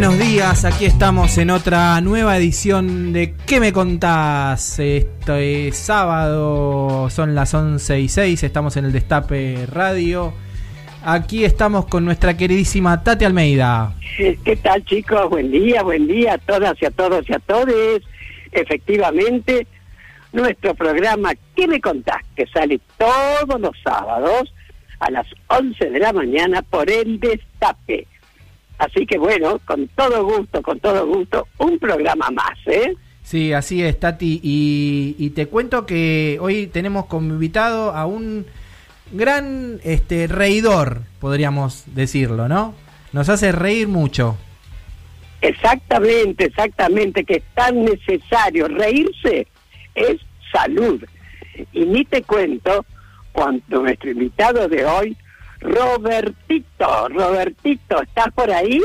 Buenos días, aquí estamos en otra nueva edición de ¿Qué me contás? Esto es sábado, son las 11 y 6, estamos en el Destape Radio. Aquí estamos con nuestra queridísima Tati Almeida. ¿Qué tal chicos? Buen día, buen día a todas y a todos y a todes. Efectivamente, nuestro programa ¿Qué me contás? que sale todos los sábados a las 11 de la mañana por el Destape Así que bueno, con todo gusto, con todo gusto, un programa más, ¿eh? Sí, así es, Tati. Y, te cuento que hoy tenemos como invitado a un gran este, reidor, podríamos decirlo, ¿no? Nos hace reír mucho. Exactamente, exactamente, que es tan necesario. Reírse es salud. Y ni te cuento cuando nuestro invitado de hoy Robertito, Robertito, ¿estás por ahí?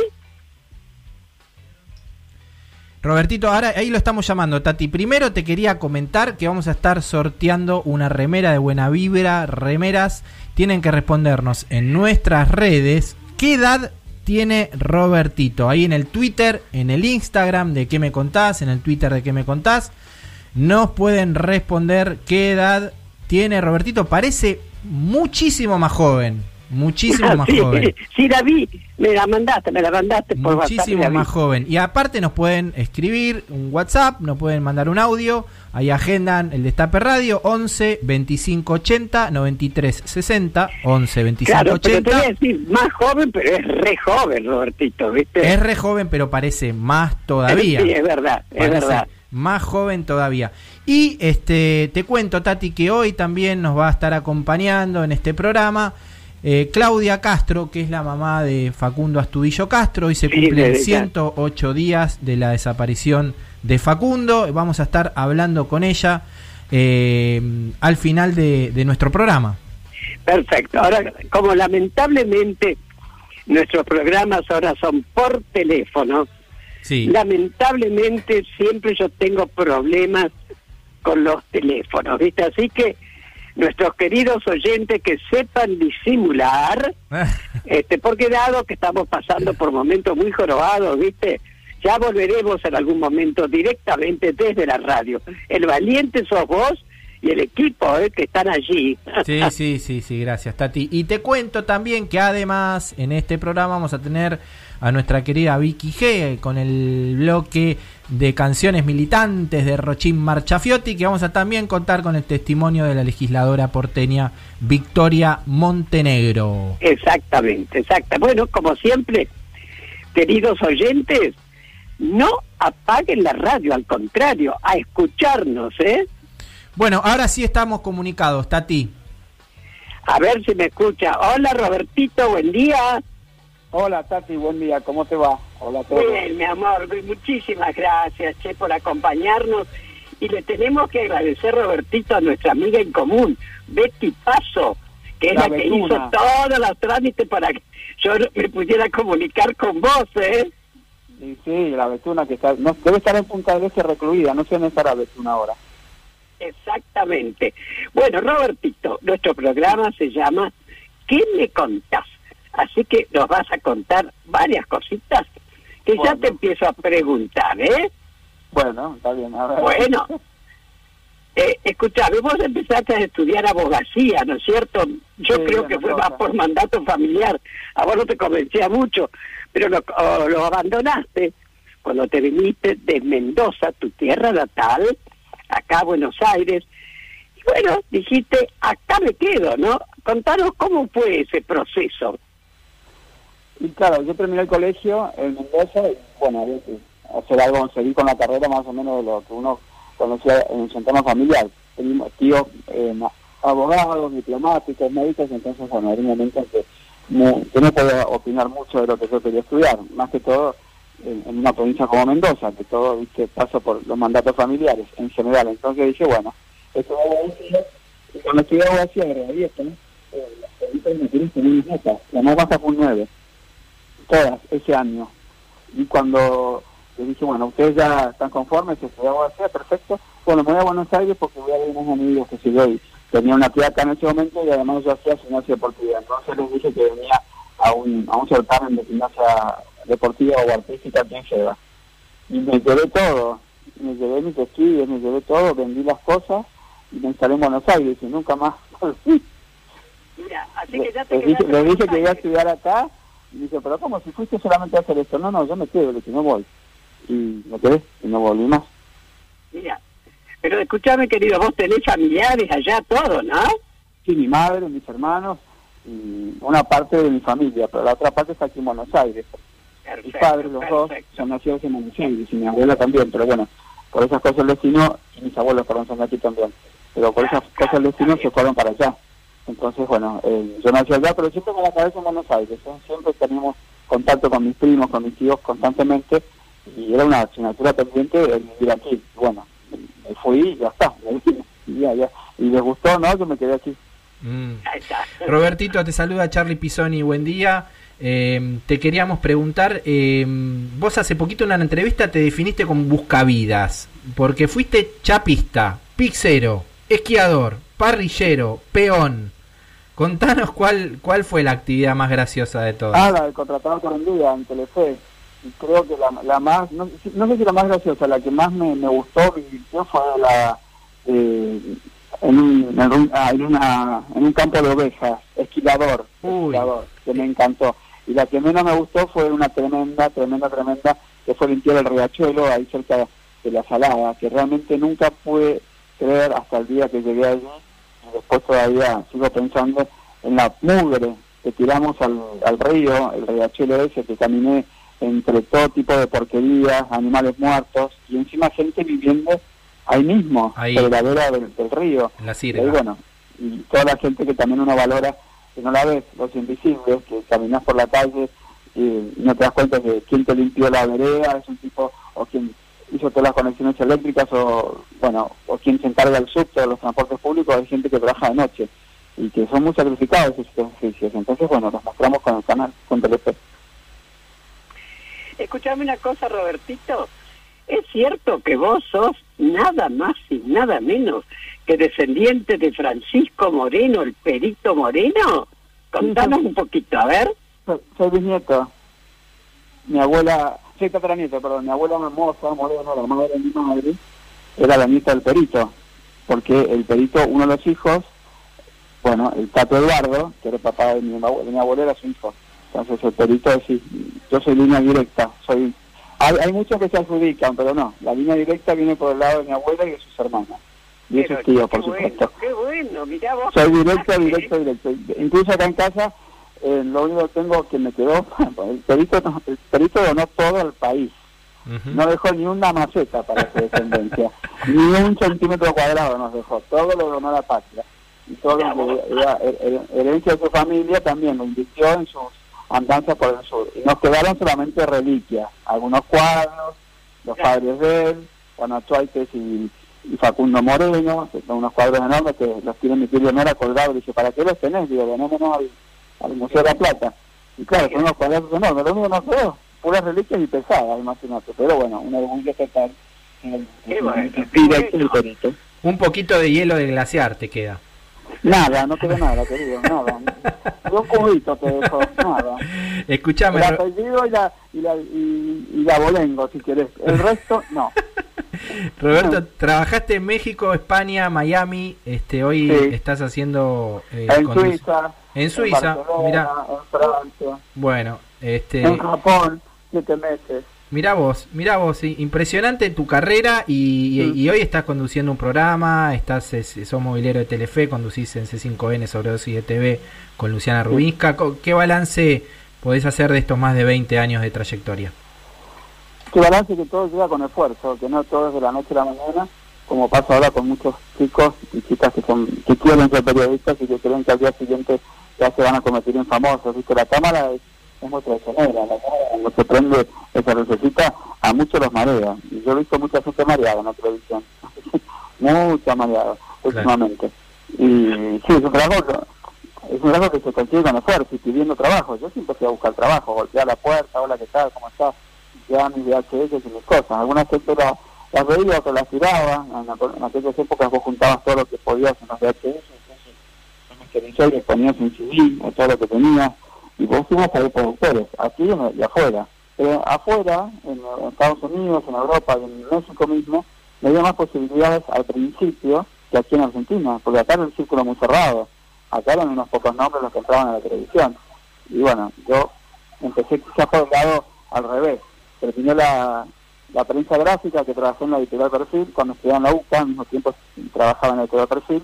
Robertito, ahora ahí lo estamos llamando, Tati. Primero te quería comentar que vamos a estar sorteando una remera de buena vibra, remeras. Tienen que respondernos en nuestras redes qué edad tiene Robertito. Ahí en el Twitter, en el Instagram de qué me contás, en el Twitter de qué me contás. Nos pueden responder qué edad tiene Robertito. Parece muchísimo más joven muchísimo más joven. Sí, la vi, me la mandaste, me la mandaste por Muchísimo más joven. Y aparte nos pueden escribir un WhatsApp, nos pueden mandar un audio, ahí agendan el Destape Radio 11 25 80 93 60 11 25 claro, 80. Pero te voy a decir, más joven, pero es re joven, Robertito, ¿viste? Es re joven, pero parece más todavía. Sí, es verdad, es verdad. Más joven todavía. Y este te cuento, Tati, que hoy también nos va a estar acompañando en este programa eh, Claudia Castro, que es la mamá de Facundo Astudillo Castro, hoy se cumplen 108 días de la desaparición de Facundo. Vamos a estar hablando con ella eh, al final de, nuestro programa. Perfecto. Ahora, como lamentablemente nuestros programas ahora son por teléfono, lamentablemente siempre yo tengo problemas con los teléfonos, ¿viste? Así que nuestros queridos oyentes que sepan disimular, este, porque dado que estamos pasando por momentos muy jorobados, ¿viste? Ya volveremos en algún momento directamente desde la radio. El valiente sos vos y el equipo eh, que están allí. Sí, sí, sí, sí, gracias Tati. Y te cuento también que además en este programa vamos a tener a nuestra querida Vicky G con el bloque de canciones militantes de Rochín Marchafiotti, que vamos a también contar con el testimonio de la legisladora porteña Victoria Montenegro. Exactamente, exacta. Bueno, como siempre, queridos oyentes, no apaguen la radio, al contrario, a escucharnos, ¿eh? Bueno, ahora sí estamos comunicados, Tati. A ver si me escucha. Hola Robertito, buen día. Hola Tati, buen día, ¿cómo te va? Hola a todos. Bien, mi amor, muchísimas gracias, Che, por acompañarnos. Y le tenemos que agradecer, Robertito, a nuestra amiga en común, Betty Paso, que es la, que hizo todos los trámites para que yo me pudiera comunicar con vos, ¿eh? Sí, sí, la Betuna que está, no, debe estar en Punta del Este recluida, no sé dónde estará Betuna ahora. Exactamente. Bueno, Robertito, nuestro programa se llama ¿Qué me contás? Así que nos vas a contar varias cositas que ya te empiezo a preguntar, ¿eh? Bueno, está bien. A ver. Bueno, eh, escuchame, vos empezaste a estudiar abogacía, ¿no es cierto? Yo creo que fue más por mandato familiar. A vos no te convencía mucho, pero lo, lo abandonaste cuando te viniste de Mendoza, tu tierra natal, acá a Buenos Aires. Y bueno, dijiste, acá me quedo, ¿no? Contanos cómo fue ese proceso. Y claro, yo terminé el colegio en Mendoza y bueno, hacer algo, seguir con la carrera más o menos de lo que uno conocía en su entorno familiar. Teníamos tíos eh, abogados, diplomáticos, médicos, entonces bueno, era un momento en que que no podía opinar mucho de lo que yo quería estudiar, más que todo en, una provincia como Mendoza, que todo viste por los mandatos familiares en general. Entonces dije, bueno, esto y cuando estudié abogacía de esto, ¿no? Eh, las me quieren tener mis notas, la más baja fue un 9, todas, ese año. Y cuando le dije, bueno, ustedes ya están conformes, estudié abogacía, perfecto, bueno, me voy a Buenos Aires porque voy a ver unos amigos que si yo y tenía una tía acá en ese momento y además yo hacía gimnasia deportiva. Entonces les dije que venía a un, a un certamen de gimnasia deportiva o artística aquí en Lleva. Y me llevé todo, me llevé mis estudios, me llevé todo, vendí las cosas y me instalé en Buenos Aires y nunca más Mira, así que ya te le, dije, le dije que iba a estudiar acá y dice, pero ¿cómo? Si fuiste solamente a hacer esto. No, no, yo me quedo, dije, no voy. Y me quedé y no volví más. Mira, pero escúchame, querido, vos tenés familiares allá, todo, ¿no? Sí, mi madre, mis hermanos y una parte de mi familia, pero la otra parte está aquí en Buenos Aires. mis padres, los dos, son nacidos en Buenos Aires y mi abuela también, pero bueno, por esas cosas el destino, y mis abuelos, perdón, son aquí también, pero por esas cosas el destino se fueron para allá. Entonces, bueno, eh, yo nací allá, pero siempre con la cabeza en Buenos Aires. ¿eh? Siempre teníamos contacto con mis primos, con mis tíos constantemente, y era una asignatura pendiente el vivir aquí. Bueno, me fui y ya está, y, ya, ya. y les gustó, ¿no? Yo me quedé aquí. Mm. Robertito, te saluda Charlie Pisoni, buen día. Eh, te queríamos preguntar, eh, vos hace poquito en una entrevista te definiste como buscavidas, porque fuiste chapista, pixero, esquiador, parrillero, peón. Contanos cuál cuál fue la actividad más graciosa de todas. Ah, la de contratado con el día en Telefe creo que la, la más, no, sé si la más graciosa, la que más me, me gustó, me fue la eh, en, un, en, un, ah, en, una, en un campo de ovejas, esquilador, esquilador, que me encantó. Y la que menos me gustó fue una tremenda, tremenda, tremenda, que fue limpiar el riachuelo ahí cerca de la salada, que realmente nunca pude creer hasta el día que llegué allí, después todavía sigo pensando en la mugre que tiramos al, al río, el riachuelo ese que caminé entre todo tipo de porquerías, animales muertos y encima gente viviendo ahí mismo, en la ladera del, río. la y bueno, y toda la gente que también uno valora, que no la ves, los invisibles, que caminas por la calle y no te das cuenta de quién te limpió la vereda, es un tipo, o quien hizo todas las conexiones eléctricas, o bueno, o quien se encarga del subte de los transportes públicos, hay gente que trabaja de noche y que son muy sacrificados esos oficios. Entonces, bueno, los mostramos con el canal, con Telefe. Escuchame una cosa, Robertito. ¿Es cierto que vos sos nada más y nada menos que descendiente de Francisco Moreno, el perito Moreno? Contanos un poquito, a ver. Soy, bisnieto. Mi abuela, soy tataranieto, perdón, mi abuela Hermosa Moreno, la madre de mi madre, era la nieta del perito, porque el perito, uno de los hijos, bueno, el Tato Eduardo, que era el papá de mi, de mi abuela, era su hijo. Entonces el perito sí, yo soy línea directa, soy hay, muchos que se adjudican, pero no, la línea directa viene por el lado de mi abuela y de sus hermanas. Y de sus tíos, por supuesto. qué bueno, mirá vos. Soy directo, directo, directo. Incluso acá en casa, eh, lo único que tengo que me quedó, el perito, el perito donó todo el país. No dejó ni una maceta para su descendencia, ni un centímetro cuadrado nos dejó, todo lo donó la patria. Y todo lo que herencia de su familia también lo invirtió en sus andanza por el sur. Y nos quedaron solamente reliquias, algunos cuadros, los padres de él, Juan Achuaites y, Facundo Moreno, que son unos cuadros enormes que los tiene mi tío Leonora colgados. Dice, ¿para qué los tenés? Digo, venémonos al, al Museo de la Plata. Y claro, son unos cuadros enormes, lo único no creo, puras reliquias y pesadas, imagínate. Pero bueno, un orgullo total. En el, Un poquito de hielo de glaciar te queda. Nada, no quedó nada, querido, nada. un cubito te dejo, nada. Escuchame. El apellido y la, y, la, y, la bolengo, si querés. El resto, no. Roberto, trabajaste en México, España, Miami, este hoy estás haciendo... Eh, en Suiza. En Suiza, mira. En Francia. Bueno, este... En Japón, siete meses. Mira vos, mira vos, impresionante tu carrera y, hoy estás conduciendo un programa, estás sos movilero de Telefe, conducís en C5N sobre dosis de TV con Luciana Rubinska. ¿Qué balance podés hacer de estos más de 20 años de trayectoria? Qué balance que todo llega con esfuerzo, que no todo es de la noche a la mañana, como pasa ahora con muchos chicos y chicas que son que quieren ser periodistas y que creen que al día siguiente ya se van a convertir en famosos, ¿viste? La cámara es, es muy traicionera, la cámara cuando se prende esa lucecita a muchos los marea. Y yo he visto mucha gente mareada en la televisión, mucha mareada últimamente. Y sí, es un trabajo, es un trabajo que se consigue con esfuerzo y pidiendo trabajo. Yo siempre fui a buscar trabajo, golpear la puerta, hola, ¿qué tal? ¿Cómo estás? Ya mis VHS y mis cosas. Algunas gente las, veía, otras las tiraba. En, en, aquellas épocas vos juntabas todo lo que podías en los VHS, un CD o todo lo que tenías y vos ibas a ver productores, aquí y afuera. Pero afuera, en, Estados Unidos, en Europa y en México mismo, me dio más posibilidades al principio que aquí en Argentina, porque acá era el círculo muy cerrado. Acá eran unos pocos nombres los que entraban a la televisión. Y bueno, yo empecé quizás por el lado al revés. Terminé la, la prensa gráfica que trabajé en la editorial Perfil, cuando estudiaba en la UCA, al mismo tiempo trabajaba en la editorial Perfil,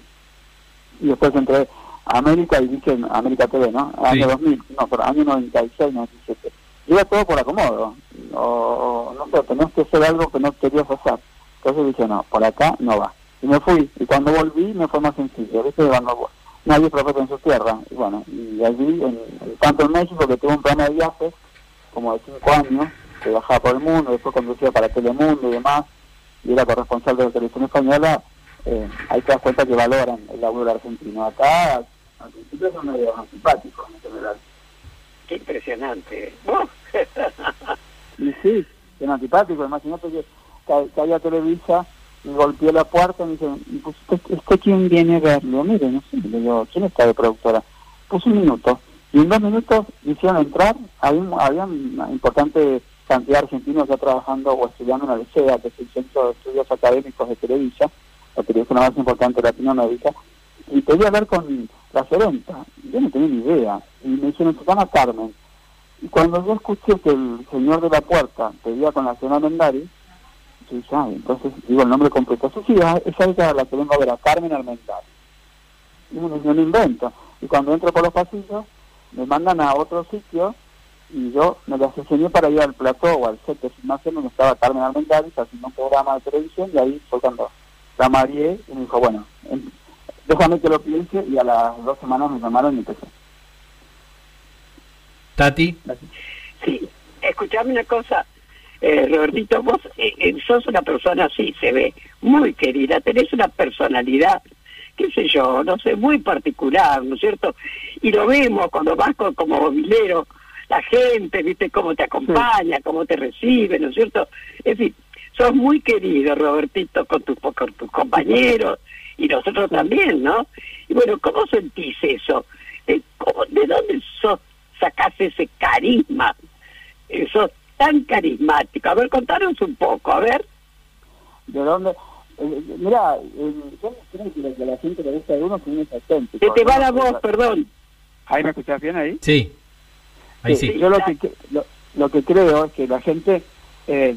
y después entré América y dije América TV, ¿no? Año 2000, no, pero año 96, 97. Iba todo por acomodo, o, no sé, tenés que hacer algo que no querías hacer. Entonces dije, no, por acá no va. Y me fui, y cuando volví me fue más sencillo, ¿viste? Cuando nadie es profeta en su tierra, y bueno, y allí, en, tanto en México, que tuve un programa de viajes, como de cinco años, que viajaba por el mundo, después conducía para Telemundo y demás, y era corresponsal de la televisión española, eh, ahí te das cuenta que valoran el laburo argentino. Acá, al principio son medio antipáticos en general. Qué impresionante. y sí, son antipáticos. Imagínate que, que había Televisa y golpeó la puerta y me dice, pues, ¿usted, quién viene a verlo? Mire, no sé, le digo, ¿quién está de productora? Pues un minuto. Y en dos minutos hicieron entrar, había, había una importante cantidad de argentinos ya trabajando o estudiando en la LCEA, que es el Centro de Estudios Académicos de Televisa, la televisión más importante de Latinoamérica, y quería hablar con la gerenta. Yo no tenía ni idea. Y me dijeron, llama Carmen. Y cuando yo escuché que el señor de la puerta pedía con la señora Mendari, entonces digo el nombre completo. Sí, esa es la que vengo a ver, a Carmen Almendari. Y me yo invento. Y cuando entro por los pasillos, me mandan a otro sitio y yo me las enseñé para ir al plató o al set de filmación donde estaba Carmen Almendari haciendo un programa de televisión y ahí fue cuando la marié y me dijo, bueno, déjame que lo piense y a las dos semanas me llamaron y empecé. Tati. Sí, escuchame una cosa, eh, Robertito, vos eh, eh, sos una persona así, se ve, muy querida, tenés una personalidad, qué sé yo, no sé, muy particular, ¿no es cierto? Y lo vemos cuando vas como movilero, la gente, viste cómo te acompaña, cómo te recibe, ¿no es cierto? En fin, sos muy querido, Robertito, con, tus con tus compañeros y nosotros también, ¿no? Y bueno, ¿cómo sentís eso? ¿De, de dónde sos, sacás ese carisma? Sos tan carismático. A ver, contanos un poco, a ver. ¿De dónde? Eh, mira, eh, yo creo que lo que la gente le gusta de uno que uno es auténtico. Se te va la voz, perdón. ¿Ahí me escuchás bien ahí? Sí. Ahí sí. Yo lo que, lo, lo que creo es que la gente eh,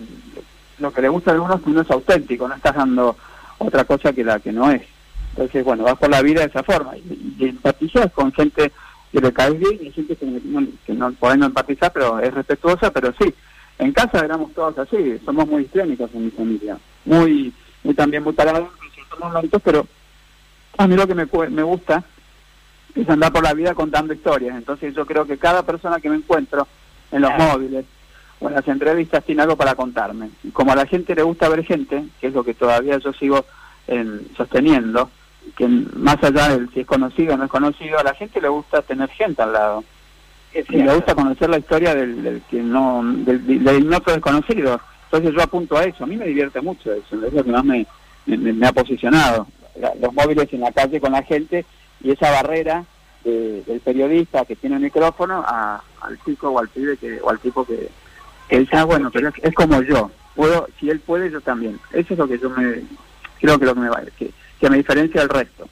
lo que le gusta a algunos es que uno es auténtico, no estás dando otra cosa que la que no es. Entonces, bueno, vas por la vida de esa forma y, y empatizas con gente que le cae bien y gente que no, que no empatizar, pero es respetuosa, pero sí. En casa éramos todos así, somos muy histriónicos en mi familia, muy, muy también muy parados ciertos momentos, pero a mí lo que me, me gusta es andar por la vida contando historias. Entonces yo creo que cada persona que me encuentro en los móviles, bueno, las entrevistas tiene algo para contarme. Y como a la gente le gusta ver gente, que es lo que todavía yo sigo sosteniendo, que más allá de si es conocido o no es conocido, a la gente le gusta tener gente al lado. y le gusta conocer la historia del, que no del, del desconocido. Entonces yo apunto a eso. A mí me divierte mucho eso. Es lo que más me, me, ha posicionado. Los móviles en la calle con la gente y esa barrera del periodista que tiene el micrófono al chico o al pibe que, o al tipo que, él ah, bueno, pero es, como yo. puedo Si él puede, yo también. Eso es lo que yo me... Creo que lo que me va que, que me diferencia del resto.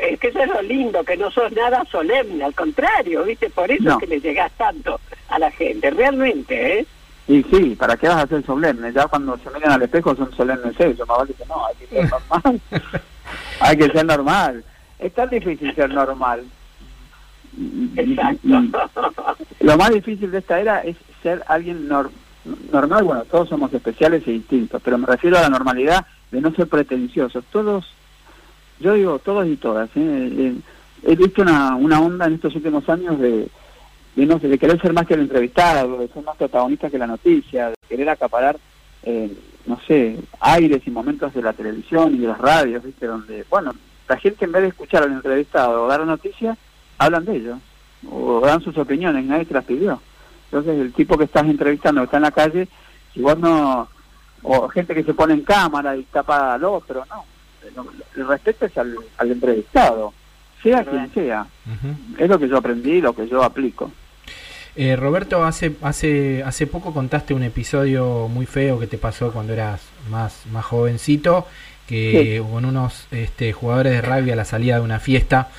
Es que eso es lo lindo, que no sos nada solemne, al contrario, ¿viste? Por eso es que le llegas tanto a la gente, realmente, ¿eh? Y sí, ¿para qué vas a ser solemne? Ya cuando se miran al espejo son solemnes eso, más vale que no, hay que ser normal. hay que ser normal. Es tan difícil ser normal. Exacto. Lo más difícil de esta era es ser alguien normal. Bueno, todos somos especiales e distintos, pero me refiero a la normalidad de no ser pretenciosos. Todos, yo digo todos y todas, ¿eh? Eh, he visto una, una onda en estos últimos años de, de, no sé, de querer ser más que el entrevistado, de ser más protagonista que la noticia, de querer acaparar, eh, no sé, aires y momentos de la televisión y de las radios, ¿viste? Donde, bueno, la gente en vez de escuchar al entrevistado o dar la noticia, hablan de ellos o dan sus opiniones, nadie te las pidió. Entonces el tipo que estás entrevistando, que está en la calle, si vos no, o gente que se pone en cámara y tapa al otro, no. El respeto es al, al entrevistado, sea quien sea. Es lo que yo aprendí, lo que yo aplico. Eh, Roberto, hace, hace, hace poco contaste un episodio muy feo que te pasó cuando eras más, más jovencito, que con unos este, jugadores de rugby a la salida de una fiesta.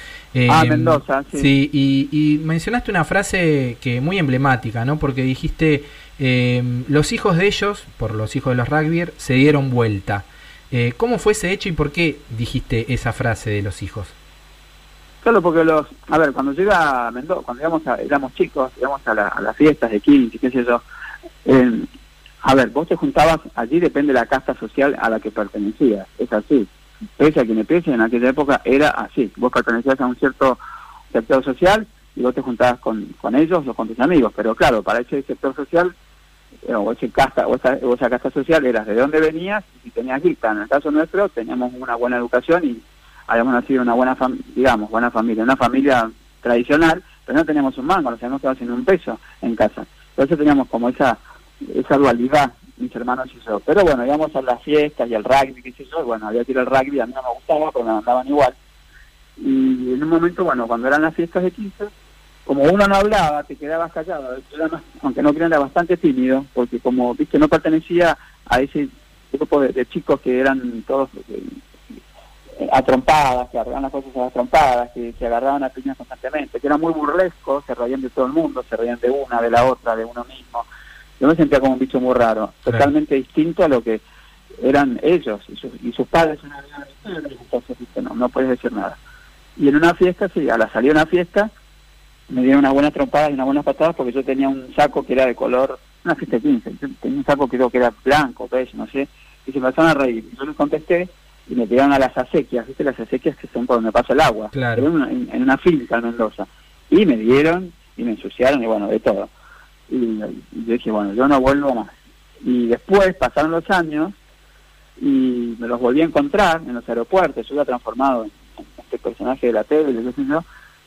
Ah, em, Mendoza, sí. y, mencionaste una frase que muy emblemática, ¿no? Porque dijiste, em, los hijos de ellos, por los hijos de los rugby, se dieron vuelta. Eh, ¿Cómo fue ese hecho y por qué dijiste esa frase de los hijos? Claro, porque los, a ver, cuando llega a Mendoza, cuando íbamos a, éramos chicos, íbamos a, las fiestas de 15, qué sé yo, eh, a ver, vos te juntabas, allí depende de la casta social a la que pertenecías, es así. Pese a quien pese, en aquella época era así. Vos pertenecías a un cierto sector social y vos te juntabas con, con ellos o con tus amigos. Pero claro, para ese sector social, eh, o, ese casta, o, esa, o esa casta social, eras de dónde venías y si tenías guita. En el caso nuestro, teníamos una buena educación y habíamos nacido una buena, digamos, buena familia, una familia tradicional, pero no teníamos un mango, nos habíamos quedado sin un peso en casa. Entonces teníamos como esa esa dualidad, mis hermanos y yo. Pero bueno, íbamos a las fiestas y al rugby, qué sé yo, y bueno, había que ir al rugby, a mí no me gustaba, pero me mandaban igual. Y en un momento, bueno, cuando eran las fiestas de 15, como uno no hablaba, te quedabas callado, aunque no crean, era bastante tímido, porque como, viste, no pertenecía a ese grupo de, chicos que eran todos eh, atrompadas, que agarraban las cosas a trompadas, que se agarraban a piñas constantemente, que eran muy burlescos, se reían de todo el mundo, se reían de una, de la otra, de uno mismo yo me sentía como un bicho muy raro, totalmente distinto a lo que eran ellos y, sus, y sus padres. Entonces, no, no puedes decir nada. Y en una fiesta, sí, a la salida de una fiesta, me dieron unas buenas trompadas y unas buenas patadas porque yo tenía un saco que era de color, una fiesta de 15, tenía un saco que creo que era blanco, beige, no sé, y se empezaron a reír. Yo les contesté y me tiraron a las acequias, ¿viste? Las acequias que son por donde pasa el agua, claro. en, en, una finca en Mendoza. Y me dieron y me ensuciaron y bueno, de todo y, yo dije, bueno, yo no vuelvo más. Y después pasaron los años y me los volví a encontrar en los aeropuertos, yo era transformado en, este personaje de la tele,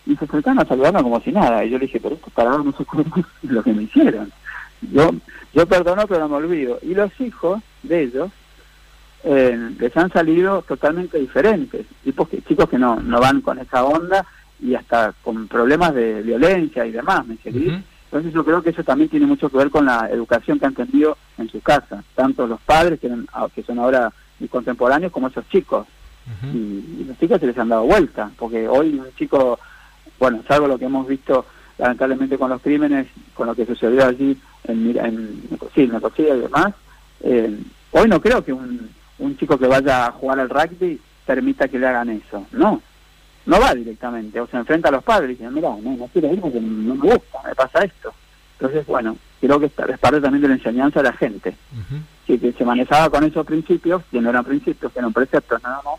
y se acercaron a saludarme como si nada. Y yo le dije, pero estos parados no se lo que me hicieron. Yo, yo perdono, pero no me olvido. Y los hijos de ellos eh, les han salido totalmente diferentes. Tipos que, chicos que no, no van con esa onda y hasta con problemas de violencia y demás, ¿me seguís? Entonces yo creo que eso también tiene mucho que ver con la educación que han tenido en su casa, tanto los padres que, ah, que son ahora contemporáneos como esos chicos. y, los chicos se les han dado vuelta, porque hoy un chico, bueno, salvo lo que hemos visto lamentablemente con los crímenes, con lo que sucedió allí en, en, sí, y demás, eh, hoy no creo que un, un chico que vaya a jugar al rugby permita que le hagan eso, no, no va directamente, o se enfrenta a los padres y dice, mira, no, no quiero ir porque no me gusta, me pasa esto. Entonces, bueno, creo que es parte también de la enseñanza de la gente, que se manejaba con esos principios, que no eran principios, que eran preceptos nada más,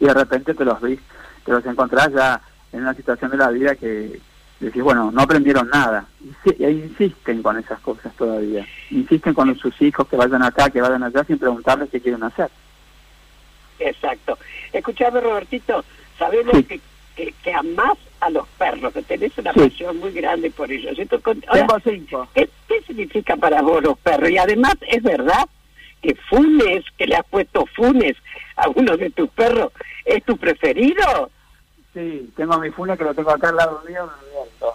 y de repente te los ves, te los encontrás ya en una situación de la vida que decís, bueno, no aprendieron nada, y, insisten con esas cosas todavía, insisten con sus hijos que vayan acá, que vayan allá, sin preguntarles qué quieren hacer. Exacto. Escuchame, Robertito, sabemos que, que, que, amás a los perros, que tenés una pasión muy grande por ellos. Tengo cinco. ¿qué, significa para vos los perros? Y además, ¿es verdad que Funes, que le has puesto Funes a uno de tus perros, es tu preferido? Sí, tengo a mi Funes que lo tengo acá al lado mío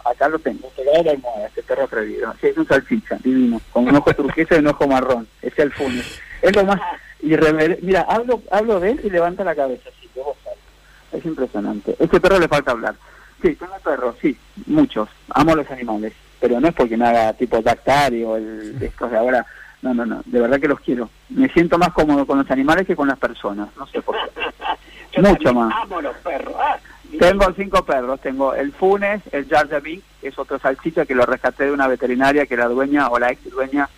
Acá lo tengo, se le este perro atrevido. Sí, es un salchicha, divino, con un ojo turquesa y un ojo marrón. Ese es el Funes. Es lo más... Irreverente. Mira, hablo, hablo de él y levanta la cabeza. Es impresionante. Este perro le falta hablar. Sí, tengo perros, sí, muchos. Amo los animales, pero no es porque me haga tipo dactario, el de estos de ahora. No, no, no, de verdad que los quiero. Me siento más cómodo con los animales que con las personas, no sé por qué. Mucho más. Amo los perros. Ah, tengo cinco perros, tengo el Funes, el Jar que es otro salchicha que lo rescaté de una veterinaria que la dueña o la ex dueña,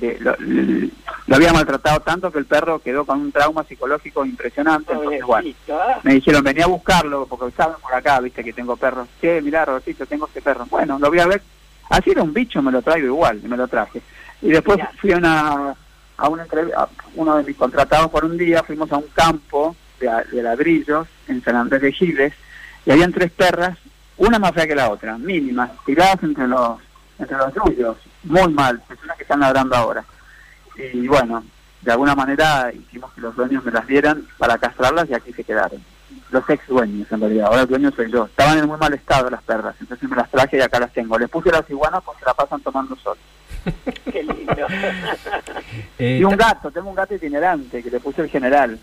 lo, lo había maltratado tanto que el perro quedó con un trauma psicológico impresionante. Entonces, bueno, me dijeron, venía a buscarlo, porque saben por acá, viste que tengo perros. Che, mirá, Robertito, tengo este perro. Bueno, lo voy a ver. Así era un bicho, me lo traigo igual, y me lo traje. Y después fui a una, a una a uno de mis contratados por un día, fuimos a un campo de, de ladrillos en San Andrés de Giles, y habían tres perras, una más fea que la otra, mínimas, tiradas entre los entre los suyos, muy mal, personas que están ladrando ahora. Y bueno, de alguna manera hicimos que los dueños me las dieran para castrarlas y aquí se quedaron. Los ex dueños, en realidad, ahora el dueño soy yo. Estaban en muy mal estado las perras, entonces me las traje y acá las tengo. Les puse las iguanas porque se la pasan tomando sol. Qué lindo. Eh, y un gato, tengo un gato itinerante que le puse el general,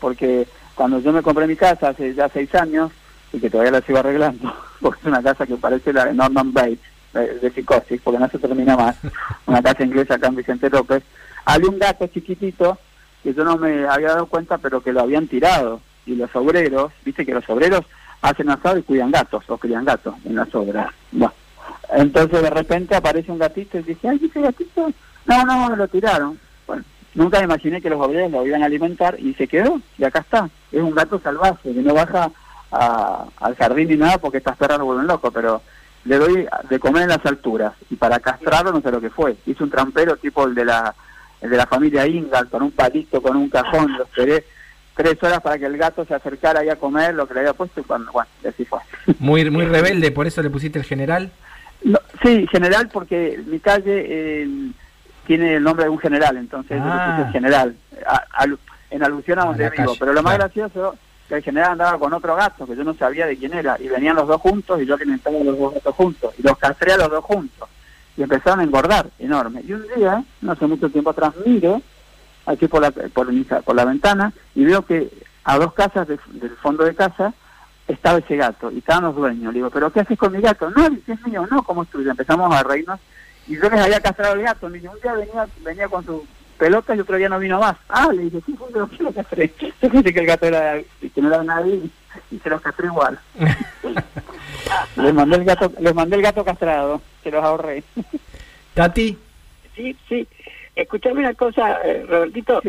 porque cuando yo me compré mi casa hace ya seis años, y que todavía la sigo arreglando, porque es una casa que parece la de Norman Bates, de, psicosis, porque no se termina más, una casa inglesa acá en Vicente López, había un gato chiquitito que yo no me había dado cuenta, pero que lo habían tirado. Y los obreros, viste que los obreros hacen asado y cuidan gatos, o crían gatos en las obras. Bueno, entonces de repente aparece un gatito y dice, ay, ese gatito, no, no, me lo tiraron. Bueno, nunca imaginé que los obreros lo iban a alimentar y se quedó, y acá está. Es un gato salvaje, que no baja al jardín ni nada porque estas perras lo vuelven loco, pero le doy de comer en las alturas. Y para castrarlo no sé lo que fue. Hice un trampero tipo el de la, el de la familia Ingal, con un palito, con un cajón, lo esperé tres horas para que el gato se acercara ahí a comer lo que le había puesto y cuando, bueno, así fue. Muy, muy rebelde, por eso le pusiste el general. sí, general porque mi calle eh, tiene el nombre de un general, entonces le puse el ah. general, en alusión a donde vivo. Pero lo más gracioso que el general andaba con otro gato que yo no sabía de quién era y venían los dos juntos y yo alimentaba los dos gatos juntos y los castré a los dos juntos y empezaron a engordar enorme. Y un día no hace mucho tiempo atrás miro aquí por la por, por la ventana y veo que a dos casas del fondo de casa estaba ese gato y estaban los dueños. Le digo pero qué haces con mi gato no es mío no como es tuyo empezamos a reírnos y yo les había castrado el gato. Un día venía venía con su pelota y otro día no vino más. Ah, le dije, sí, fue lo que lo castré. Yo pensé que el gato era, que no era nadie y, se los castré igual. les mandé el gato, les mandé el gato castrado, se los ahorré. Tati. Sí, sí. Escuchame una cosa, eh, Robertito.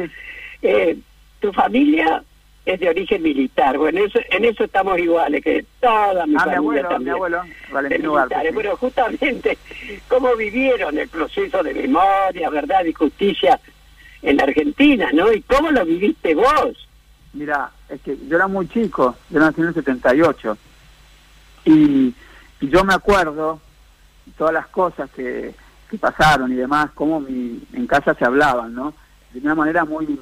Eh, tu familia es de origen militar. Bueno, eso, en eso estamos iguales, que toda mi ah, familia mi abuelo, también. Mi abuelo, Valentín Bueno, justamente, ¿cómo vivieron el proceso de memoria, verdad y justicia en Argentina, ¿no? ¿Y cómo lo viviste vos? Mira, es que yo era muy chico, yo nací en el 78, y, y yo me acuerdo todas las cosas que, que pasaron y demás, cómo mi, en casa se hablaban, ¿no? De una manera muy,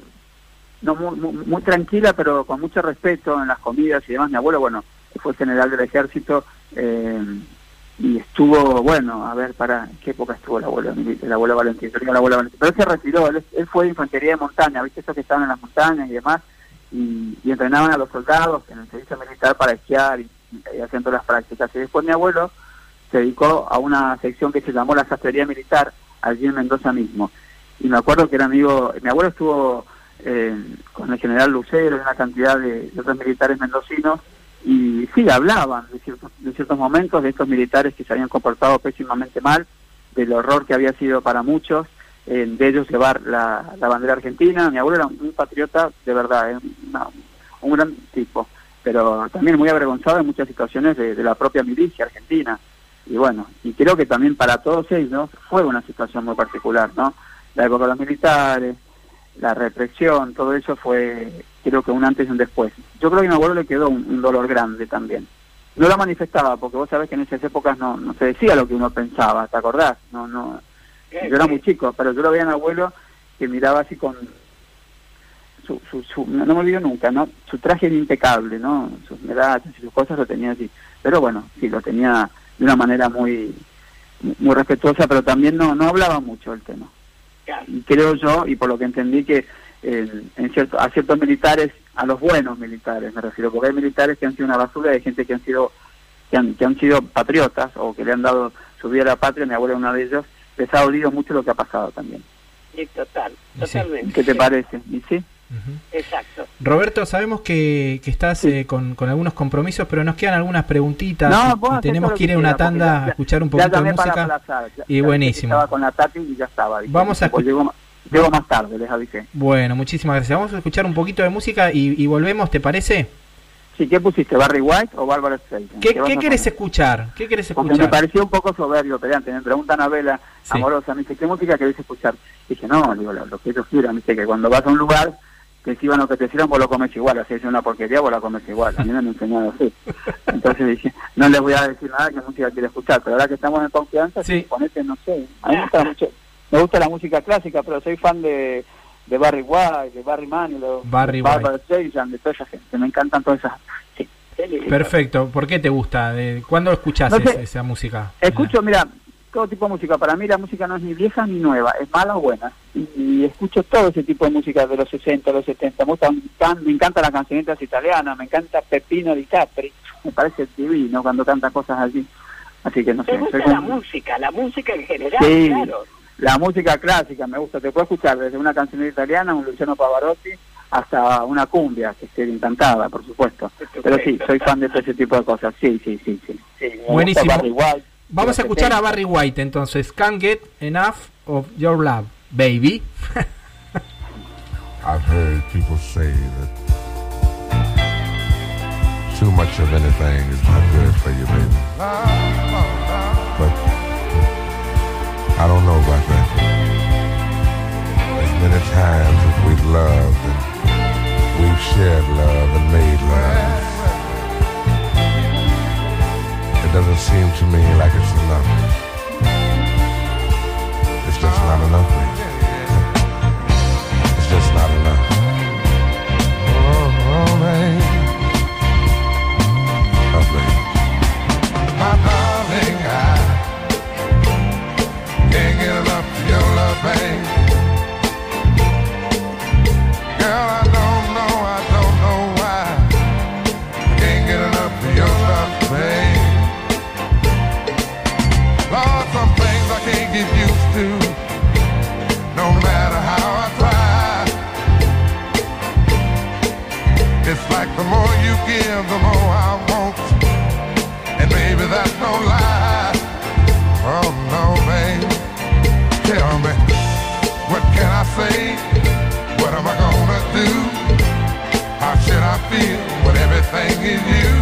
no muy, muy, tranquila, pero con mucho respeto en las comidas y demás. Mi abuelo, bueno, fue general del ejército, eh, y estuvo, bueno, a ver, para qué época estuvo el abuelo, el abuelo Valentín, el abuelo Valentín, pero él se retiró, él, fue de infantería de montaña, viste esos que estaban en las montañas y demás, y, entrenaban a los soldados en el servicio militar para esquiar y, haciendo las prácticas. Y después mi abuelo se dedicó a una sección que se llamó la sastrería militar, allí en Mendoza mismo. Y me acuerdo que era amigo, mi abuelo estuvo eh, con el general Lucero y una cantidad de otros militares mendocinos, y sí, hablaban de ciertos, de ciertos momentos de estos militares que se habían comportado pésimamente mal, del horror que había sido para muchos, de ellos llevar la, bandera argentina. Mi abuelo era un, patriota de verdad, ¿eh? un gran tipo, pero también muy avergonzado en muchas situaciones de, la propia milicia argentina. Y bueno, y creo que también para todos ellos fue una situación muy particular, ¿no? La época de los militares, la represión, todo eso fue creo que un antes y un después. Yo creo que a mi abuelo le quedó un, dolor grande también. No lo manifestaba, porque vos sabés que en esas épocas no, no se decía lo que uno pensaba, ¿te acordás? No, no. Yo era muy chico, pero yo lo veía a mi abuelo que miraba así con su, su, no, me olvido nunca, ¿no? Su traje era impecable, ¿no? Sus medallas y sus cosas lo tenía así. Pero bueno, sí, lo tenía de una manera muy muy respetuosa, pero también no no hablaba mucho del tema. Y creo yo, y por lo que entendí que en, cierto, a ciertos militares, a los buenos militares, me refiero, porque hay militares que han sido una basura, hay gente que han sido que han, que han sido patriotas o que le han dado su vida a la patria, mi abuela es una de ellos, les ha dolido mucho lo que ha pasado también. Sí, total, totalmente. ¿Qué te parece? ¿Y sí? Exacto. Roberto, sabemos que, que estás eh, con, con, algunos compromisos, pero nos quedan algunas preguntitas. y, tenemos que ir a una tanda a escuchar un poquito de música. y buenísimo. Estaba con la Tati y ya estaba. Vamos a, llego más tarde, les avisé. Bueno, muchísimas gracias. Vamos a escuchar un poquito de música y, volvemos, ¿te parece? Sí, ¿qué pusiste? ¿Barry White o Barbara Streisand? ¿Qué, ¿qué, querés escuchar? ¿Qué querés escuchar? me pareció un poco soberbio, pero antes me preguntan a Vela, amorosa, me dice, ¿qué música querés escuchar? dije, no, digo, lo, que ellos quieran, dice que cuando vas a un lugar que si iban lo que te sirvan, vos lo comes igual, así es una porquería, vos la comes igual, a mí me han enseñado así. Entonces dije, no les voy a decir nada que música quiere escuchar, pero ahora que estamos en confianza, sí. ponete, no sé, a mí me gusta mucho, me gusta la música clásica, pero soy fan de, de Barry White, de Barry Manilow, Barry de Barbara Streisand, de toda esa gente, me encantan todas esas... Sí. Perfecto, ¿por qué te gusta? ¿De ¿Cuándo escuchas esa música? Escucho, mira, todo tipo de música. Para mí la música no es ni vieja ni nueva, es mala o buena. Y, escucho todo ese tipo de música de los 60, los 70. Me, gusta, me encanta las cancionetas italianas, me encanta Pepino Di Capri. Me parece divino cuando canta cosas así. Así que no sé. gusta la música, la música en general, sí, claro. La música clásica me gusta. Te puedo escuchar desde una canción italiana, un Luciano Pavarotti, hasta una cumbia, que esté encantada, por supuesto. Pero sí, soy fan de ese tipo de cosas. Sí, sí, sí. sí. Buenísimo. Vamos a escuchar a Barry White entonces. Can't get enough of your love, baby. I've heard people say that too much of anything is not good for you, baby. But I don't know about that. As many times as we've loved and we've shared love and made love. Doesn't seem to me like it's enough. It's just not enough, give you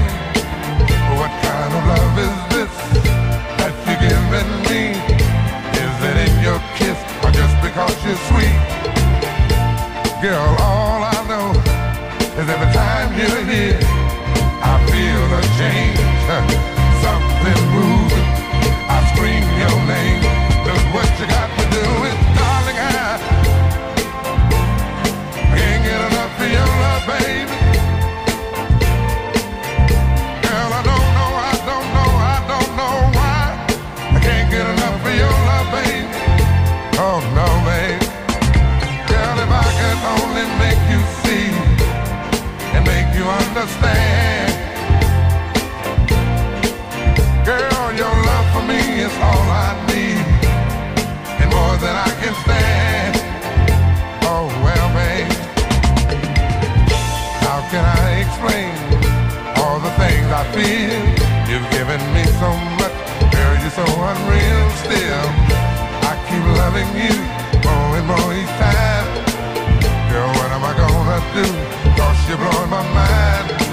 so much, girl, you're so unreal still I keep loving you more and more each time. Girl, what am I gonna do? Cause you're blowing my mind.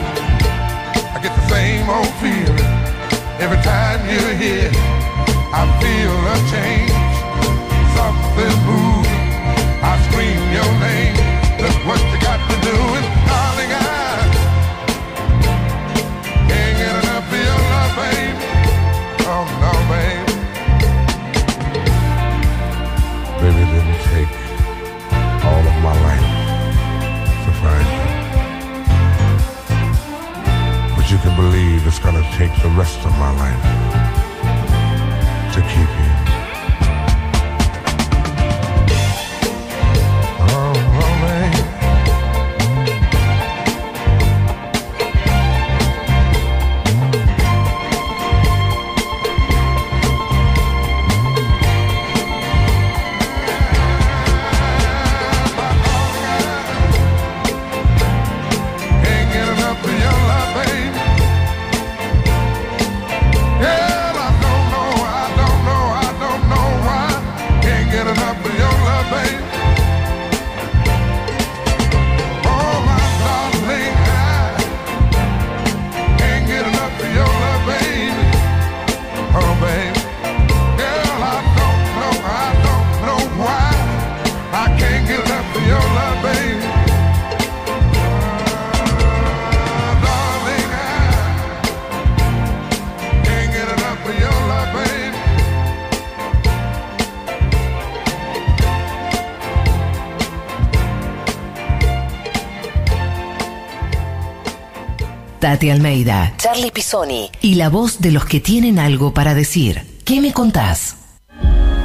Tati Almeida, Charlie Pisoni y la voz de los que tienen algo para decir. ¿Qué me contás?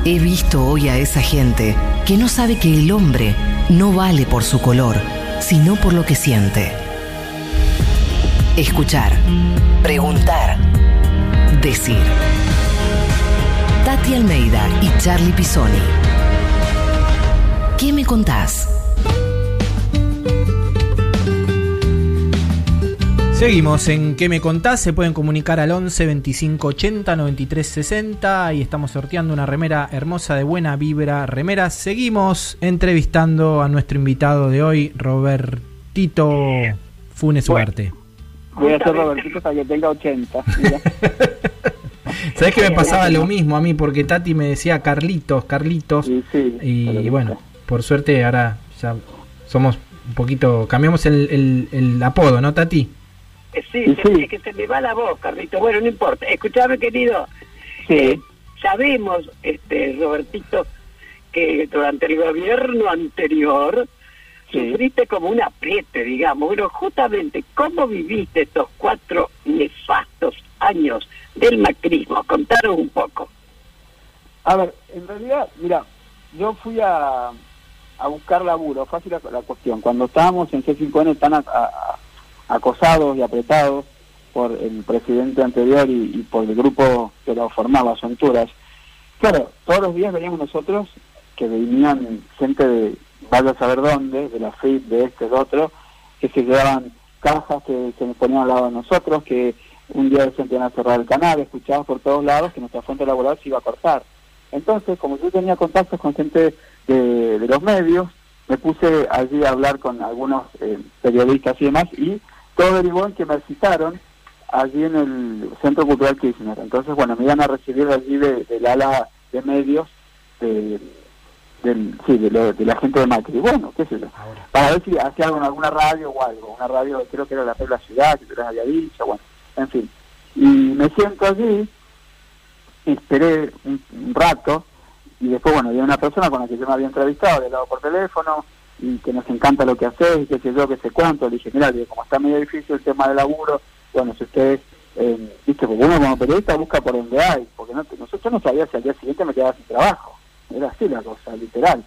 He visto hoy a esa gente que no sabe que el hombre no vale por su color, sino por lo que siente. Escuchar, preguntar, decir. Tati Almeida y Charlie Pisoni. ¿Qué me contás? Seguimos en ¿Qué me contás? Se pueden comunicar al 11 25 80 93 60 y estamos sorteando una remera hermosa de buena vibra remeras. Seguimos entrevistando a nuestro invitado de hoy, Robertito Funes Ugarte. Voy a hacer Robertito hasta que tenga 80. ¿Sabes que me pasaba lo mismo a mí? Porque Tati me decía Carlitos, Carlitos. Sí, sí, y bueno, por suerte ahora ya somos un poquito. Cambiamos el, el, el apodo, ¿no, Tati? Eh, Sí, se me- que se me va la voz, Carlito. Bueno, no importa. Escuchame, querido. Eh, sabemos, este Robertito, que durante el gobierno anterior Sí. sufriste como un apriete, digamos. Pero justamente, ¿cómo viviste estos cuatro nefastos años del macrismo? Contaros un poco. A ver, en realidad, mira, yo fui a, a buscar laburo, fácil la, la cuestión. Cuando estábamos en C5N tan a- a- acosados y apretados por el presidente anterior y, por el grupo que lo formaba, Sonturas, claro, todos los días veníamos nosotros que venían gente de vaya a saber dónde, de la FIP, de este, de otro, que se llevaban cajas que se nos ponían al lado de nosotros, que un día se iban a cerrar el canal, escuchábamos por todos lados que nuestra fuente laboral se iba a cortar. Entonces, como yo tenía contactos con gente de, de los medios, me puse allí a hablar con algunos eh, periodistas y demás, y todo derivó en que me citaron allí en el Centro Cultural Kirchner. Entonces, bueno, me iban a recibir allí de- del ala de medios de, del, sí, de, lo- de la gente de Macri. Bueno, qué sé yo. Para ver si hacía algo en alguna radio o algo. Una radio, creo que era la Perla Ciudad, que había dicho, bueno, en fin. Y me siento allí, esperé un, un rato, y después, bueno, había una persona con la que yo me había entrevistado, le he hablado por teléfono, y que nos encanta lo que haces, y qué sé yo, qué sé cuánto. Le dije, mira, como está medio difícil el tema del laburo, bueno, si ustedes, eh, viste, porque uno como periodista busca por donde hay, porque no, nosotros no sabía si al día siguiente me quedaba sin trabajo. Era así la cosa, literal.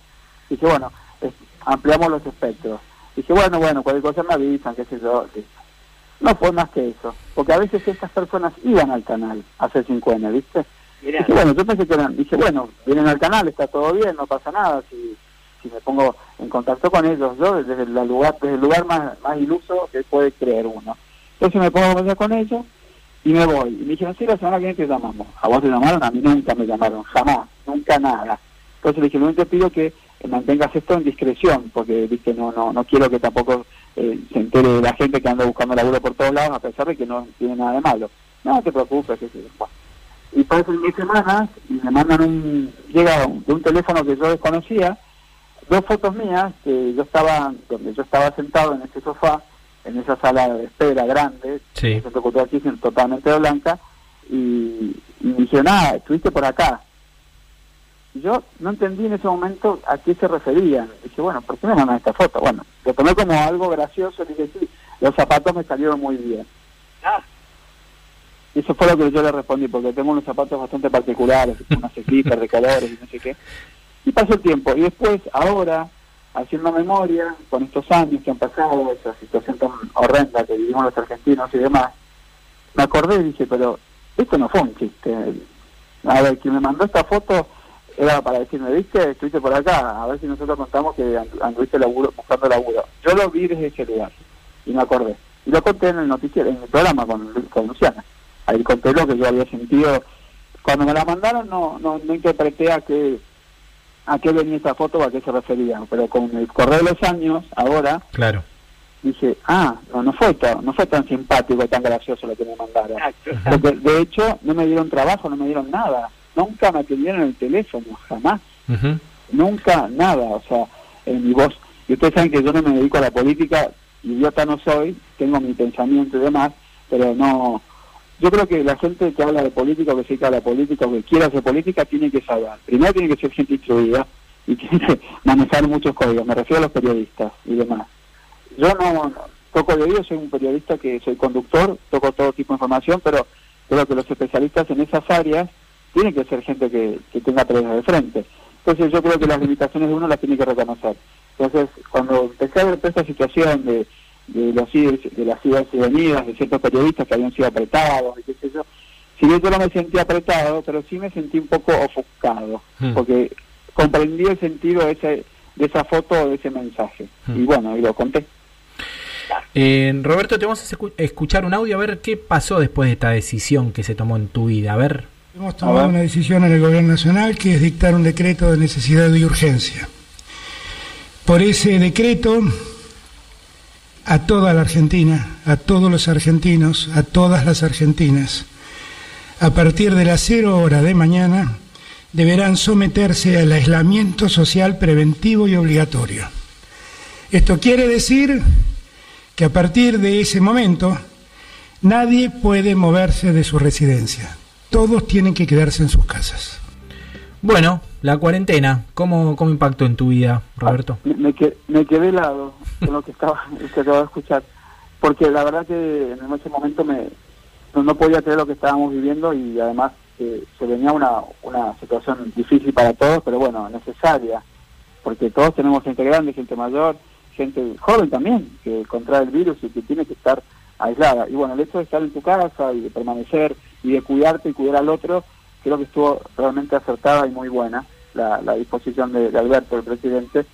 Dije, bueno, es- ampliamos los espectros. Dije, bueno, bueno, cualquier cosa me avisan, qué sé yo. listo. No fue más que eso, porque a veces estas personas iban al canal a hacer 5N, ¿viste? Mirá, Dije, bueno, yo pensé que eran, dije, bueno, vienen al canal, está todo bien, no pasa nada, si, si me pongo en contacto con ellos, yo desde el lugar, desde el lugar más, más iluso que puede creer uno. Entonces me pongo a conversar con ellos y me voy. Y me dijeron, sí, la semana que viene te llamamos. ¿A vos te llamaron? A mí nunca me llamaron, jamás, nunca nada. Entonces le dije, que te pido que eh, mantengas esto en discreción, porque viste no no no quiero que tampoco eh, se entere la gente que anda buscando laburo por todos lados, a pesar de que no tiene nada de malo. No te preocupes, sé yo. Bueno. Y pasan 10 semanas y me mandan un, llega de un teléfono que yo desconocía, dos fotos mías, que yo estaba, donde yo estaba sentado en ese sofá, en esa sala de espera grande, Sí. Cultural Kirchner, totalmente blanca, y, y me dijeron, ah, estuviste por acá. Y yo no entendí en ese momento a qué se referían. Dije, bueno, ¿por qué me mandan esta foto? Bueno, lo tomé como algo gracioso y dije, sí, los zapatos me salieron muy bien. ah, Y eso fue lo que yo le respondí, porque tengo unos zapatos bastante particulares, unas ciclistas de colores y no sé qué. Y pasó el tiempo. Y después, ahora, haciendo memoria, con estos años que han pasado, esa situación tan horrenda que vivimos los argentinos y demás, me acordé y dije, pero esto no fue un chiste. A ver, quien me mandó esta foto era para decirme, viste, estuviste por acá, a ver si nosotros contamos que andu- anduviste laburo, buscando laburo. Yo lo vi desde ese lugar y me acordé. Y lo conté en el noticiero, en el programa con, con Luciana. Ahí conté lo que yo había sentido. Cuando me la mandaron no, no, no interpreté a qué, a qué venía esa foto o a qué se refería, pero con el correr de los años, ahora, Claro. dije, ah, no, no fue tan, no fue tan simpático y tan gracioso lo que me mandaron. exacto. Porque de hecho no me dieron trabajo, no me dieron nada. Nunca me atendieron el teléfono, jamás. Nunca nada. O sea, en mi voz. Y ustedes saben que yo no me dedico a la política, idiota no soy, tengo mi pensamiento y demás, pero no. Yo creo que la gente que habla de política, que se dedica a la política, o que quiere hacer política, tiene que saber. Primero tiene que ser gente instruida y tiene que manejar muchos códigos. Me refiero a los periodistas y demás. Yo no, toco de oído, soy un periodista que soy conductor, toco todo tipo de información, pero creo que los especialistas en esas áreas tienen que ser gente que, que tenga tareas de frente. Entonces yo creo que las limitaciones de uno las tiene que reconocer. Entonces, cuando empecé a ver toda esta situación de, de, los, de las venidas de ciertos periodistas que habían sido apretados, y qué sé yo, si bien yo no me sentí apretado, pero sí me sentí un poco ofuscado, Hmm. porque comprendí el sentido de, ese, de esa foto o de ese mensaje. Hmm. Y bueno, y lo conté. Eh, Roberto, te vamos a escu- escuchar un audio a ver qué pasó después de esta decisión que se tomó en tu vida. A ver. Hemos A tomado ver. una decisión en el Gobierno Nacional que es dictar un decreto de necesidad y urgencia. Por ese decreto, a toda la Argentina, a todos los argentinos, a todas las argentinas, a partir de las cero hora de mañana, deberán someterse al aislamiento social preventivo y obligatorio. Esto quiere decir que a partir de ese momento nadie puede moverse de su residencia. Todos tienen que quedarse en sus casas. Bueno, la cuarentena, ¿cómo, cómo impactó en tu vida, Roberto? Me, me, me quedé helado con lo que estaba que de escuchar, porque la verdad que en ese momento me no, no podía creer lo que estábamos viviendo y además eh, se venía una, una situación difícil para todos, pero bueno, necesaria, porque todos tenemos gente grande, gente mayor, gente joven también, que contrae el virus y que tiene que estar aislada. Y bueno, el hecho de estar en tu casa y de permanecer y de cuidarte y cuidar al otro, creo que estuvo realmente acertada y muy buena la, la disposición de, de Alberto, el presidente.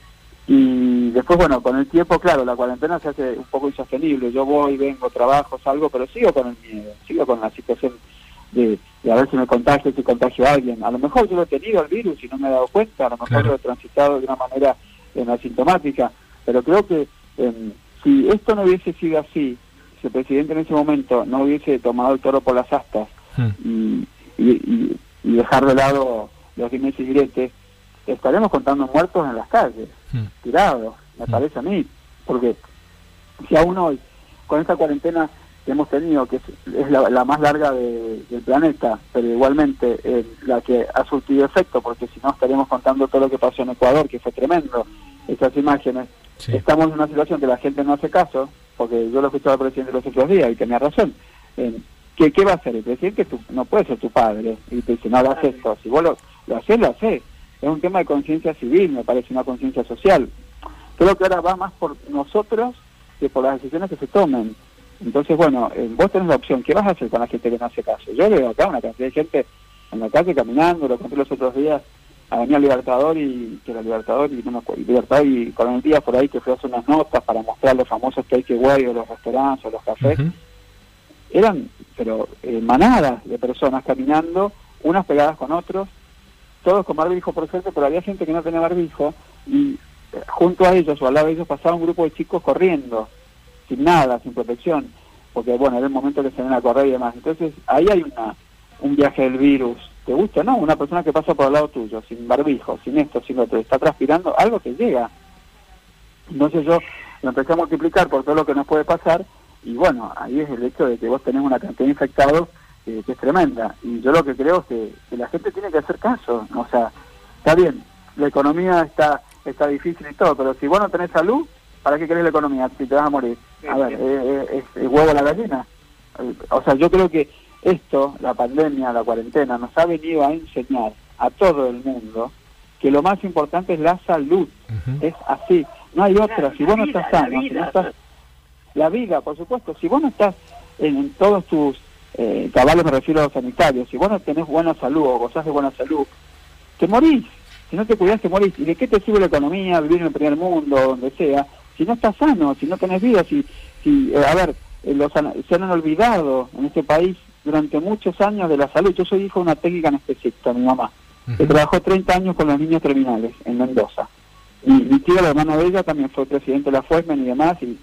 Y después, bueno, con el tiempo, claro, la cuarentena se hace un poco insostenible. Yo voy, vengo, trabajo, salgo, pero sigo con el miedo, sigo con la situación de, de a ver si me contagio, si contagio a alguien. A lo mejor yo lo he tenido el virus y no me he dado cuenta, a lo mejor Claro. lo he transitado de una manera eh, asintomática, pero creo que eh, si esto no hubiese sido así, si el presidente en ese momento no hubiese tomado el toro por las astas Hmm. y, y, y- y dejar de lado los dimes y diretes, estaremos contando muertos en las calles, tirados, me parece a mí, porque si aún hoy, con esta cuarentena que hemos tenido, que es, es la, la más larga de- del planeta, pero igualmente eh, la que ha surtido efecto, porque si no estaríamos contando todo lo que pasó en Ecuador, que fue tremendo, estas imágenes, Sí. estamos en una situación que la gente no hace caso, porque yo lo escuchaba al presidente los otros días y tenía razón. Eh, ¿qué, ¿Qué va a hacer? El presidente tu- no puede ser tu padre y te dice, no hagas esto. Si vos lo, lo haces, lo haces. Es un tema de conciencia civil, me parece una conciencia social. Creo que ahora va más por nosotros que por las decisiones que se tomen. Entonces, bueno, eh, vos tenés la opción. ¿Qué vas a hacer con la gente que no hace caso? Yo veo acá una cantidad de gente en la calle caminando, lo conté los otros días, Avenida Libertador y que era Libertador y no me acuerdo, Libertador y Coronel Díaz por ahí que fue a hacer unas notas para mostrar los famosos takeaway o los restaurantes o los cafés. Eran, pero eh, manadas de personas caminando, unas pegadas con otros, todos con barbijo por suerte, pero había gente que no tenía barbijo y eh, junto a ellos o al lado de ellos pasaba un grupo de chicos corriendo, sin nada, sin protección, porque bueno, era el momento que se ven a correr y demás. Entonces ahí hay una un viaje del virus, ¿te gusta? No, una persona que pasa por al lado tuyo, sin barbijo, sin esto, sin lo otro, está transpirando, algo que llega. Entonces yo lo empecé a multiplicar por todo lo que nos puede pasar y bueno, ahí es el hecho de que vos tenés una cantidad de infectados eh, que es tremenda. Y yo lo que creo es que, que la gente tiene que hacer caso. O sea, está bien, la economía está está difícil y todo, pero si vos no tenés salud, ¿para qué querés la economía si te vas a morir? A ver, eh, eh, es el huevo a la gallina. O sea, yo creo que esto, la pandemia, la cuarentena, nos ha venido a enseñar a todo el mundo que lo más importante es la salud. Es así, no hay otra. Si vos no estás sano, si no estás la vida, por supuesto. Si vos no estás en, en todos tus eh, caballos, me refiero a los sanitarios, si vos no tenés buena salud o gozás de buena salud, te morís. Si no te cuidás, te morís. ¿Y de qué te sirve la economía, vivir en el primer mundo, donde sea, si no estás sano, si no tenés vida? Si, si eh, a ver, eh, los, se han olvidado en este país durante muchos años de la salud. Yo soy hijo de una técnica anestesista, mi mamá, que trabajó 30 años con los niños terminales en Mendoza. Y mi tío, la hermana de ella, también fue presidente de la FUESMEN y demás, y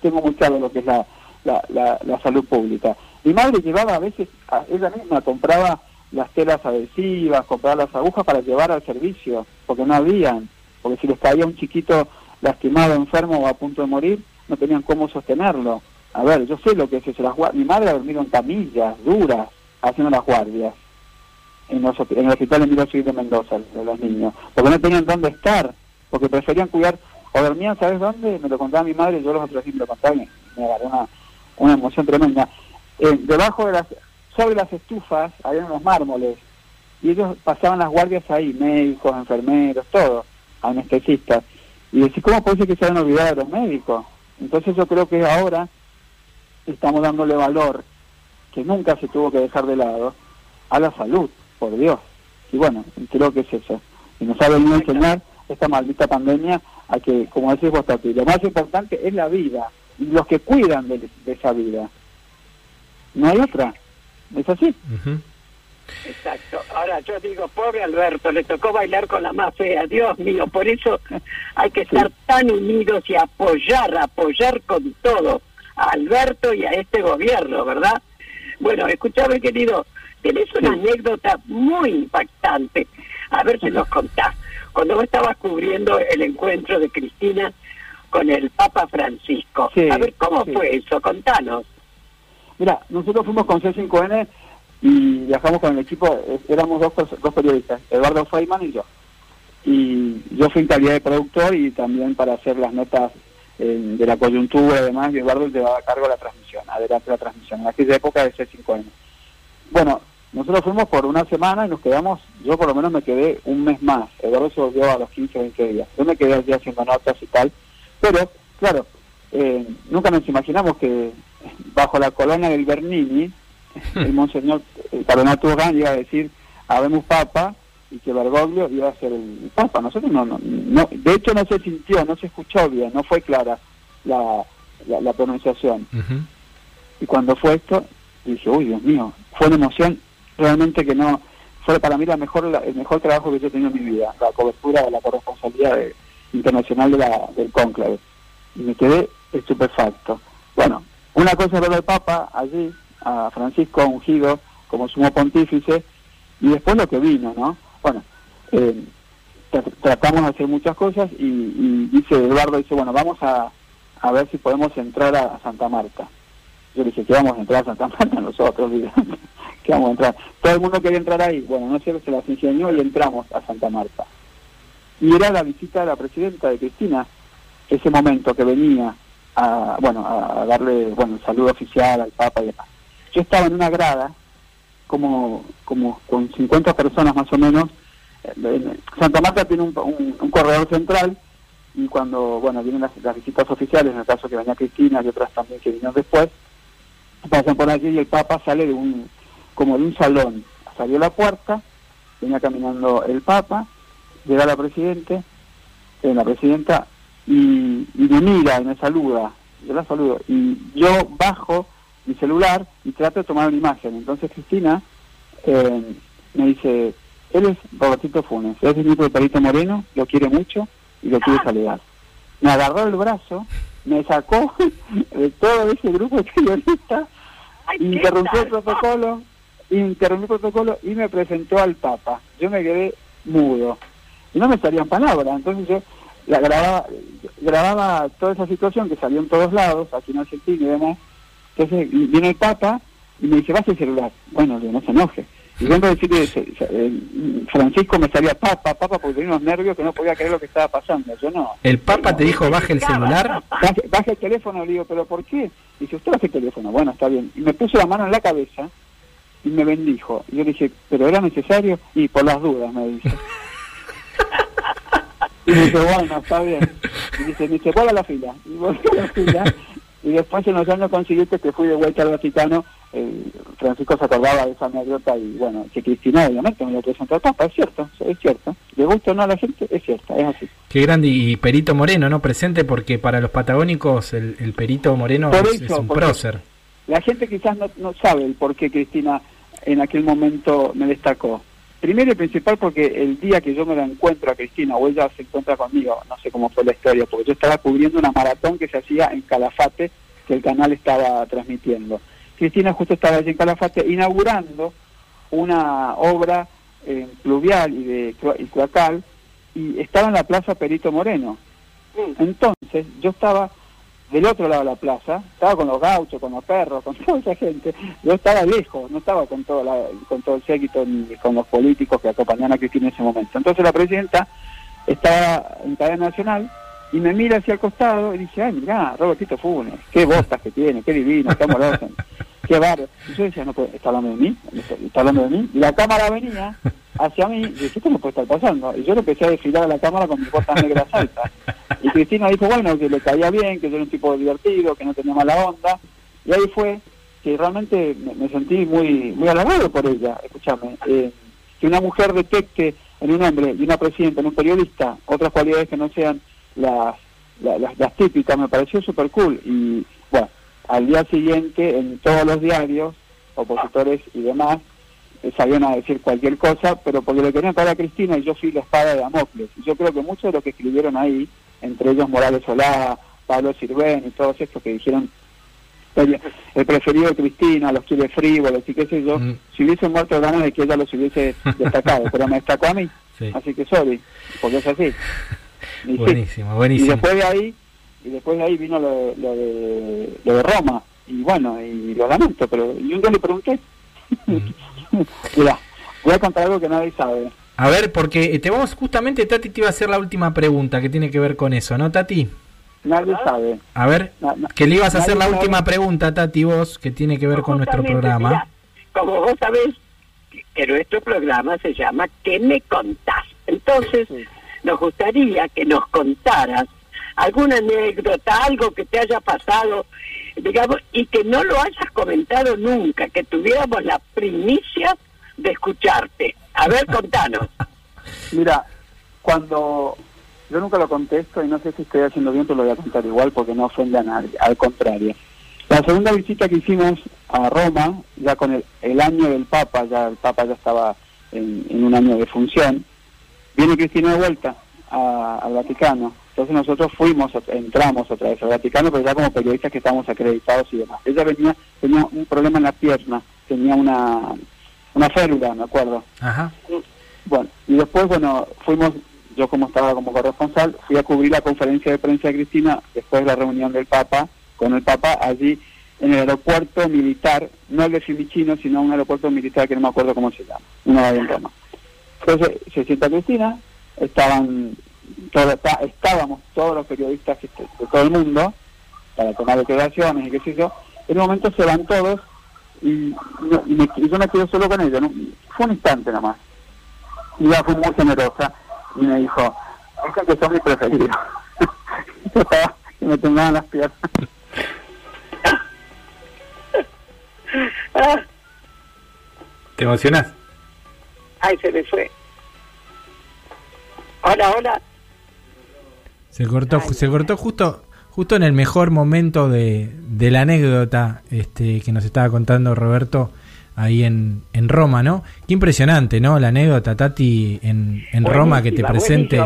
tengo muy claro lo que es la, la, la, la salud pública. Mi madre llevaba a veces, a- ella misma compraba las telas adhesivas, compraba las agujas para llevar al servicio, porque no habían, porque si les caía un chiquito lastimado, enfermo o a punto de morir, no tenían cómo sostenerlo. A ver, yo sé lo que es eso. Las mi madre ha dormido en camillas duras haciendo las guardias en, los, en el hospital Emilio Civil de Mendoza, de los niños, porque no tenían dónde estar, porque preferían cuidar, o dormían, ¿sabes dónde? Me lo contaba mi madre, yo los otros días me lo contaba, me me agarró una, una emoción tremenda. Eh, debajo de las, sobre las estufas había unos mármoles y ellos pasaban las guardias ahí, médicos, enfermeros, todo, anestesistas. Y decís, ¿cómo puede ser que se hayan olvidado de los médicos? Entonces yo creo que ahora estamos dándole valor, que nunca se tuvo que dejar de lado, a la salud, por Dios. Y bueno, creo que es eso. Y nos ha venido a enseñar esta maldita pandemia a que, como decís vos, Tati, lo más importante es la vida y los que cuidan de, esa vida. No hay otra. ¿Es así? Exacto. Ahora yo digo, pobre Alberto, le tocó bailar con la más fea. Dios mío, por eso hay que estar tan unidos y apoyar, apoyar con todo a Alberto y a este gobierno, ¿verdad? Bueno, escúchame, querido, tenés una anécdota muy impactante. A ver si nos contás. Cuando vos estabas cubriendo el encuentro de Cristina con el Papa Francisco. a ver, ¿cómo fue eso? Contanos. Mira, nosotros fuimos con C5N y viajamos con el equipo, eh, éramos dos, dos periodistas, Eduardo Feynman y yo. Y yo fui en calidad de productor y también para hacer las notas eh, de la coyuntura y demás, y Eduardo llevaba a cargo la transmisión, adelante la transmisión, en aquella época de C5N. Bueno, nosotros fuimos por una semana y nos quedamos, yo por lo menos me quedé un mes más, Eduardo se volvió a los 15 o 20 días. Yo me quedé allí haciendo notas y tal, pero, claro, eh, nunca nos imaginamos que bajo la colonia del Bernini, el monseñor el cardenal Turán iba a decir habemos papa y que Bergoglio iba a ser el papa. Nosotros no, no, no, de hecho no se sintió, no se escuchó bien, no fue clara la, la, pronunciación. Y cuando fue esto, dije, uy, Dios mío, fue una emoción realmente que no, fue para mí la mejor, el mejor trabajo que yo he tenido en mi vida, la cobertura de la corresponsabilidad internacional de la, del cónclave. Y me quedé estupefacto. Bueno, una cosa es ver Papa allí, a Francisco ungido como sumo pontífice, y después lo que vino, ¿no? Bueno, eh, tratamos de hacer muchas cosas y, dice Eduardo, dice, bueno, vamos a, a ver si podemos entrar a, Santa Marta. Yo le dije, que vamos a entrar a Santa Marta nosotros, que vamos a entrar. Todo el mundo quería entrar ahí, bueno, no sé, se las ingenió y entramos a Santa Marta. Y era la visita de la presidenta de Cristina, ese momento que venía a, bueno, a darle, bueno, el saludo oficial al Papa y demás. Yo estaba en una grada, como, como con 50 personas más o menos. Eh, Santa Marta tiene un, corredor central y cuando, bueno, vienen las, visitas oficiales, en el caso que venía Cristina y otras también que vinieron después, pasan por allí y el Papa sale de un, como de un salón. Salió la puerta, venía caminando el Papa, llega la Presidente, eh, la Presidenta, y, y me mira y me saluda. Yo la saludo. Y yo bajo mi celular y trato de tomar una imagen. Entonces Cristina eh, me dice, él es Robertito Funes, es el hijo de Perito Moreno, lo quiere mucho y lo quiere saludar. Me agarró el brazo, me sacó de todo ese grupo de periodistas, interrumpió el protocolo, interrumpió el protocolo y me presentó al Papa. Yo me quedé mudo y no me salían palabras, entonces yo la grababa, grababa toda esa situación que salió en todos lados, aquí en Argentina y demás, entonces viene el Papa y me dice, vas el celular. Bueno, no se enoje. Y vengo a decirle, Francisco me salía papa, papa, porque tenía unos nervios que no podía creer lo que estaba pasando. Yo no. ¿El papa te dijo baje el celular? Baje, el teléfono, le digo, ¿pero por qué? Dice, usted baje el teléfono. Bueno, está bien. Y me puso la mano en la cabeza y me bendijo. Y yo le dije, ¿pero era necesario? Y por las dudas, me dice. y me dice, bueno, está bien. Y dice, me dice, vuelve a la fila. Y volví a la fila y después en los años consiguientes que fui de vuelta al Vaticano, eh, Francisco se acordaba de esa anécdota y bueno, que Cristina obviamente me lo presentó al Papa, es cierto, es cierto. Le gusta o no a la gente, es cierto, es así. Qué grande y Perito Moreno, ¿no? Presente porque para los patagónicos el, Perito Moreno es, un prócer. La gente quizás no, no sabe el por qué Cristina en aquel momento me destacó. Primero y principal porque el día que yo me la encuentro a Cristina o ella se encuentra conmigo, no sé cómo fue la historia, porque yo estaba cubriendo una maratón que se hacía en Calafate, que el canal estaba transmitiendo. Cristina justo estaba allí en Calafate inaugurando una obra en pluvial y de y cloacal y estaba en la plaza Perito Moreno. Mm. Entonces yo estaba del otro lado de la plaza, estaba con los gauchos, con los perros, con toda esa gente. Yo estaba lejos, no estaba con todo, con todo el séquito ni con los políticos que acompañaban a Cristina en ese momento. Entonces la presidenta estaba en cadena nacional y me mira hacia el costado y dice, ay, mirá, Robertito Funes, qué botas que tiene, qué divino, qué amoroso, qué barro. Y yo decía, no, pues, ¿está hablando de mí? ¿Está hablando de mí? Y la cámara venía hacia mí, y dije, ¿qué puede estar pasando? Y yo le empecé a desfilar a la cámara con mis botas negras altas. Y Cristina dijo, bueno, que le caía bien, que yo era un tipo divertido, que no tenía mala onda. Y ahí fue que realmente me, sentí muy muy halagado por ella, escúchame. Eh, que una mujer detecte en un hombre y una presidenta, en un periodista, otras cualidades que no sean las, las, las típicas, me pareció súper cool. Y bueno, al día siguiente en todos los diarios, opositores y demás, sabían a decir cualquier cosa, pero porque le querían pagar a Cristina y yo fui la espada de Damocles. Y yo creo que muchos de los que escribieron ahí, entre ellos Morales Solá, Pablo Sirven y todos estos que dijeron el preferido de Cristina, los quiere frívolos y qué sé yo, mm. si hubiese muerto ganas de que ella los hubiese destacado, pero me destacó a mí, así que sorry, porque es así. Y buenísimo, buenísimo. Y después de ahí, y después de ahí vino lo, lo, de, lo de Roma, y bueno, y lo lamento, pero yo un día le pregunté, mira, voy a contar algo que nadie sabe. A ver, porque te vamos, justamente Tati te iba a hacer la última pregunta que tiene que ver con eso, ¿no, Tati? Nadie sabe. A ver, que le ibas a hacer la última pregunta, Tati, vos, que tiene que ver con nuestro programa. como vos sabés que nuestro programa se llama ¿Qué me contás? Entonces, nos gustaría que nos contaras alguna anécdota, algo que te haya pasado, digamos, y que no lo hayas comentado nunca, que tuviéramos la primicia de escucharte. A ver, contanos. Mira, cuando yo nunca lo contesto y no sé si estoy haciendo bien, pero lo voy a contar igual porque no ofende a nadie, al contrario. La segunda visita que hicimos a Roma, ya con el, el año del Papa, ya el Papa ya estaba en, un año de función, viene Cristina de vuelta al Vaticano. Entonces nosotros fuimos, entramos otra vez al Vaticano, pero ya como periodistas que estábamos acreditados y demás. Ella venía, tenía un problema en la pierna, tenía una, una férula, me acuerdo. Ajá. Bueno, y después, bueno, fuimos yo como estaba como corresponsal, fui a cubrir la conferencia de prensa de Cristina después de la reunión del Papa, con el Papa, allí en el aeropuerto militar, no el de Fiumicino, sino un aeropuerto militar que no me acuerdo cómo se llama, uno de en Roma. Entonces se sienta Cristina, estaban estábamos todos los periodistas de todo el mundo para tomar declaraciones y qué sé yo. En un momento se van todos y, yo me quedo solo con ella. Fue un instante nada más. Y ella fue muy generosa y me dijo, es que son mis preferidos. y me temblaban las piernas. ¿Te emocionas? Ay, se me fue. Hola, hola. Se cortó, se cortó justo justo en el mejor momento de, de la anécdota este, que nos estaba contando Roberto ahí en, en Roma, ¿no? Qué impresionante, ¿no? La anécdota, Tati, en, en Roma que te presente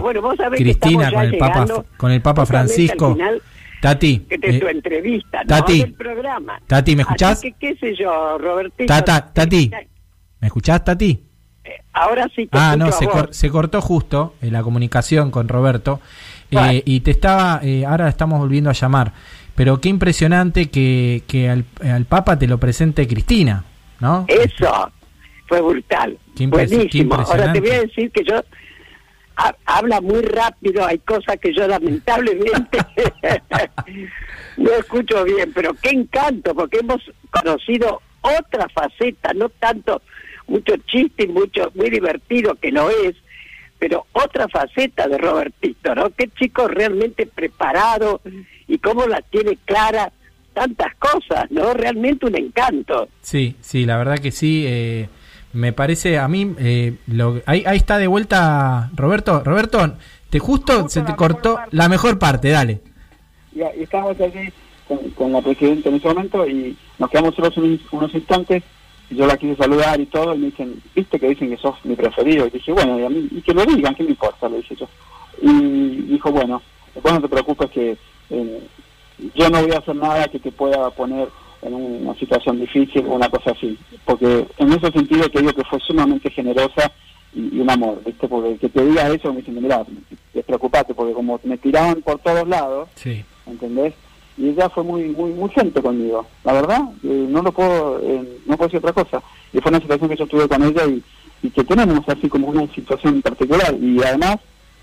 Cristina con el Papa con el Papa Francisco. Tati, eh, tu entrevista, Tati, no programa. Tati, ¿me escuchás? qué sé yo, Robertito. Tata, tati, ¿me escuchás, Tati? Eh, ahora sí. Te ah, no, se, se, cortó justo en la comunicación con Roberto eh, y te estaba, ahora estamos volviendo a llamar, pero qué impresionante que, que al, al Papa te lo presente Cristina. Eso fue brutal. Buenísimo. Ahora te voy a decir que yo habla muy rápido, hay cosas que yo lamentablemente no escucho bien, pero qué encanto, porque hemos conocido otra faceta, no tanto mucho chiste y mucho muy divertido que lo es, pero otra faceta de Robertito, ¿no? Qué chico realmente preparado y cómo la tiene clara tantas cosas, ¿no? Realmente un encanto. Sí, sí, la verdad que sí. Eh, me parece a mí, eh, lo, ahí, ahí está de vuelta Roberto. Roberto, te justo, se te cortó la mejor parte, dale. y estamos allí con, la presidenta en ese momento y nos quedamos solos unos, instantes. Yo la quise saludar y todo, y me dicen, viste que dicen que sos mi preferido. Y dije, bueno, y, a mí, y que lo digan, ¿qué me importa? Le dije yo. Y dijo, bueno, después no te preocupes que eh, yo no voy a hacer nada que te pueda poner en una situación difícil o una cosa así, porque en ese sentido te digo que fue sumamente generosa y, un amor, ¿viste? Porque que te diga eso me dicen, mira, despreocupate, porque como me tiraban por todos lados, sí. ¿entendés? Y ella fue muy muy muy gente conmigo, la verdad, eh, no lo puedo, eh, no puedo decir otra cosa. Y fue una situación que yo tuve con ella y, y que tenemos así como una situación particular y además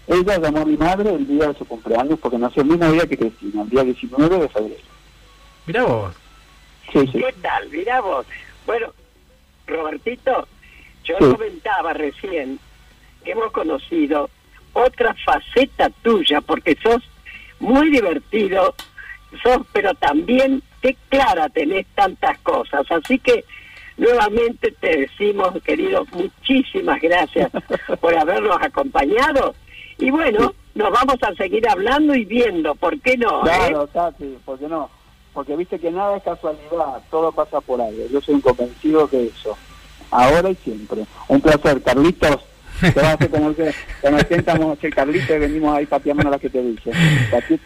ella llamó a mi madre el día de su cumpleaños porque nació el mismo día que Cristina, el día 19 de febrero. Mira vos. Sí, sí. ¿Qué tal? Mirá vos. Bueno, Robertito, yo Sí. comentaba recién que hemos conocido otra faceta tuya, porque sos muy divertido, sos, pero también qué clara tenés tantas cosas. Así que nuevamente te decimos, querido, muchísimas gracias por habernos acompañado. Y bueno, nos vamos a seguir hablando y viendo, ¿por qué no? eh? Claro, Tati, ¿por qué no? Porque viste que nada es casualidad, todo pasa por algo. Yo soy un convencido de eso. Ahora y siempre. Un placer, Carlitos. Te vas a hacer como que cuando sentamos el Carlitos y venimos ahí pateando las que te. Tati,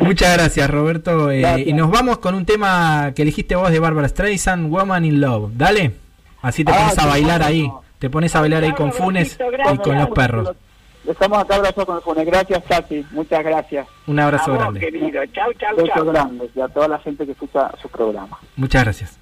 Muchas gracias, Roberto. Eh, Gracias. y nos vamos con un tema que elegiste vos de Barbara Streisand, Woman in Love. Dale. Así te Ah, pones a bailar ahí. no. Te pones a bailar ahí con Funes gracias. y con los perros. Estamos acá abrazo con el Funes. Gracias, Tati. Muchas gracias. Un A abrazo vos, grande. querido. Chau, chau, chau. grandes y a toda la gente que escucha su programa. Muchas gracias.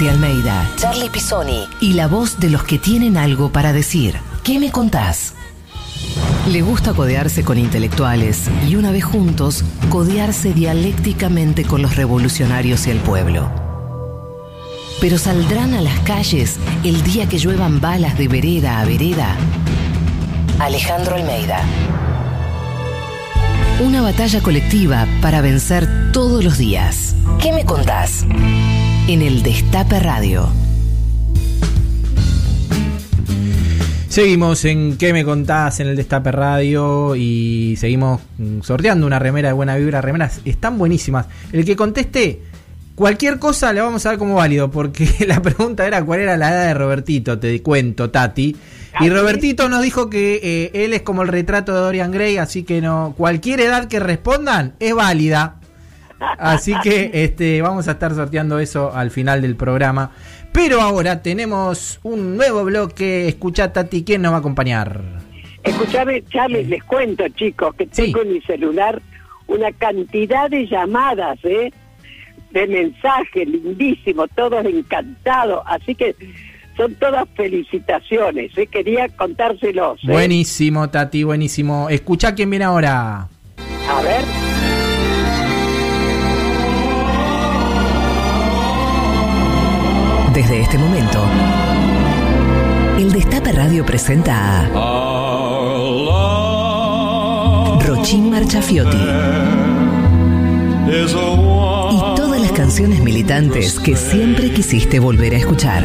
Tati Almeida, Charlie Pisoni y la voz de los que tienen algo para decir. ¿Qué me contás? Le gusta codearse con intelectuales y una vez juntos, codearse dialécticamente con los revolucionarios y el pueblo. Pero saldrán a las calles el día que lluevan balas de vereda a vereda. Alejandro Almeida. Una batalla colectiva para vencer todos los días. ¿Qué me contás? En el Destape Radio. Seguimos en ¿Qué me contás? en el Destape Radio y seguimos mm, sorteando una remera de buena vibra. Remeras están buenísimas. El que conteste cualquier cosa le vamos a dar como válido porque la pregunta era cuál era la edad de Robertito, te cuento, Tati. Y Robertito nos dijo que eh, él es como el retrato de Dorian Gray, así que no cualquier edad que respondan es válida. Así que este vamos a estar sorteando eso al final del programa. Pero ahora tenemos un nuevo bloque. Escucha, Tati, ¿quién nos va a acompañar? Escuchame, Charlie, les cuento, chicos, que Sí. tengo en mi celular una cantidad de llamadas, ¿eh? De mensajes, lindísimo, todos encantados. Así que, son todas felicitaciones. ¿eh? Quería contárselos. ¿eh? Buenísimo, Tati, buenísimo. Escucha quién viene ahora. A ver. Desde este momento, el Destape Radio presenta a Rochín Marchafiotti y todas las canciones militantes que siempre quisiste volver a escuchar.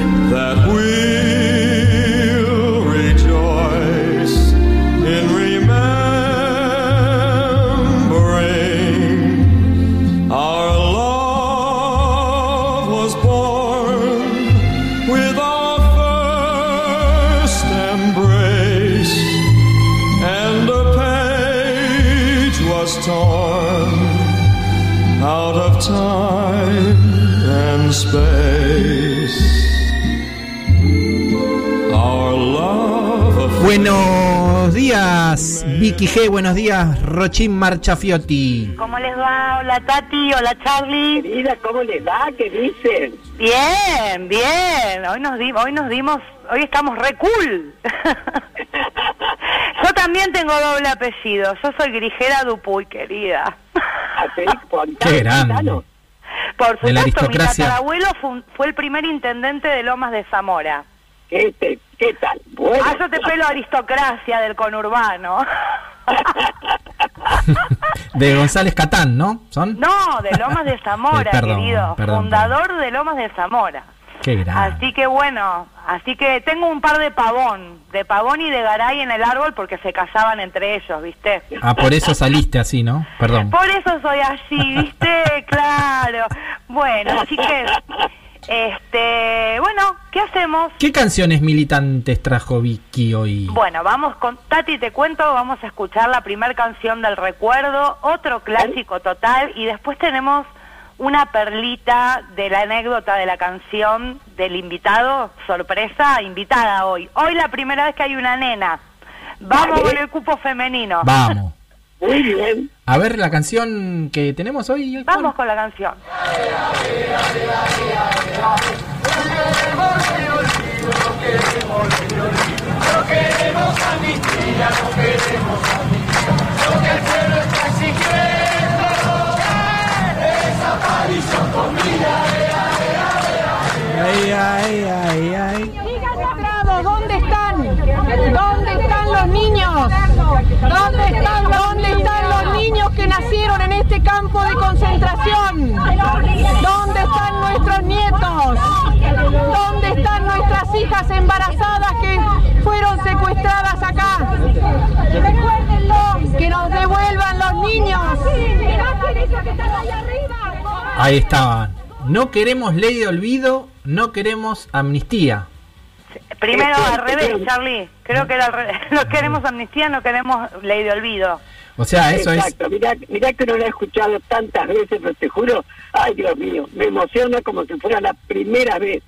Buenos días, Vicky G. Buenos días, Rochín Marchafiotti. ¿Cómo les va? Hola Tati, hola Charlie. Querida, ¿cómo les va? ¿Qué dicen? Bien, bien. Hoy nos dimos, hoy nos dimos, hoy estamos re cool. Yo también tengo doble apellido. Yo soy Grijera Dupuy, querida. Contá- Qué grande. Por supuesto, mi tatarabuelo fue, fue el primer intendente de Lomas de Zamora. ¿Qué, te- qué tal? Bueno. Ah, yo te pelo aristocracia del conurbano. De González Catán, ¿no? ¿Son? No, de Lomas de Zamora, Eh, perdón, querido. perdón, Fundador de Lomas de Zamora. Qué grande. Así que bueno, así que tengo un par de pavón, de pavón y de garay en el árbol porque se casaban entre ellos, ¿viste? Ah, por eso saliste así, ¿no? Perdón. Por eso soy así, ¿viste? claro. Bueno, así que, este, bueno, ¿qué hacemos? ¿Qué canciones militantes trajo Vicky hoy? Bueno, vamos con Tati, te cuento, vamos a escuchar la primera canción del recuerdo, otro clásico total, y después tenemos una perlita de la anécdota de la canción del invitado, sorpresa, invitada hoy. Hoy la primera vez que hay una nena. Vamos con el cupo femenino. Vamos. Muy bien. A ver la canción que tenemos hoy. Vamos con la canción. Ay, ay. ¿Dónde están? ¿Dónde están los niños? ¿Dónde están, ¿Dónde están los niños que nacieron en este campo de concentración? ¿Dónde están nuestros nietos? ¿Dónde están nuestras hijas embarazadas que fueron secuestradas acá? Que nos devuelvan los niños. Ahí estaban. No queremos ley de olvido, no queremos amnistía. Primero Este, al revés, este- Charlie. Creo que era al revés. No queremos amnistía, no queremos ley de olvido. O sea, eso es. Exacto. Mirá, mirá que no lo he escuchado tantas veces, pero te juro, ay Dios mío, me emociona como si fuera la primera vez.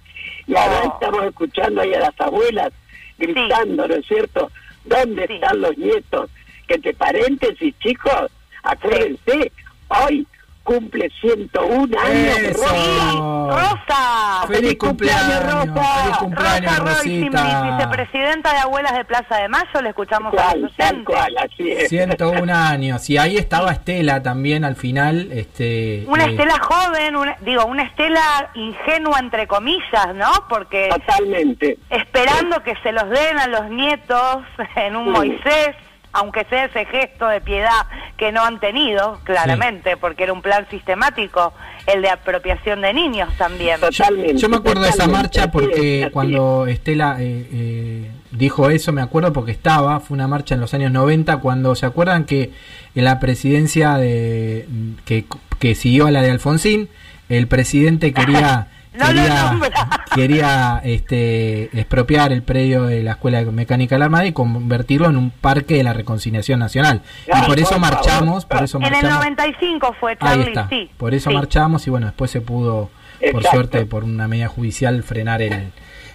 Y ahora Oh. estamos escuchando ahí a las abuelas gritando, ¿no es cierto? ¿Dónde Sí. están los nietos? Que entre paréntesis, chicos, acuérdense, hoy cumple 101 años. Eso. Rosa. ¡Rosa! Feliz ¡Feliz cumpleaños, cumpleaños, Rosa! feliz cumpleaños, Rosa Roy, Rosita. vicepresidenta de Abuelas de Plaza de Mayo, le escuchamos a los Cual, tal oyentes. cual, así es. 101 años. Y ahí estaba Estela también al final. Este, Una eh, Estela joven, una- digo, una Estela ingenua entre comillas, ¿no? Porque Totalmente. esperando que se los den a los nietos en un Sí. Moisés, aunque sea ese gesto de piedad que no han tenido, claramente, porque era un plan sistemático, el de apropiación de niños también. Totalmente. Yo me acuerdo de esa marcha porque cuando Estela eh, eh, dijo eso, me acuerdo porque estaba, fue una marcha en los años 90, cuando se acuerdan que en la presidencia de que, que siguió a la de Alfonsín, el presidente quería No lo quería, nombra. quería este, expropiar el predio de la Escuela Mecánica de la Armada y convertirlo en un parque de la reconciliación nacional. y por eso por marchamos, por eso En el marchamos. 95 fue Ahí Charlie, está. sí. Por eso sí. marchamos y bueno, después se pudo, por Exacto. suerte, por una medida judicial, frenar el,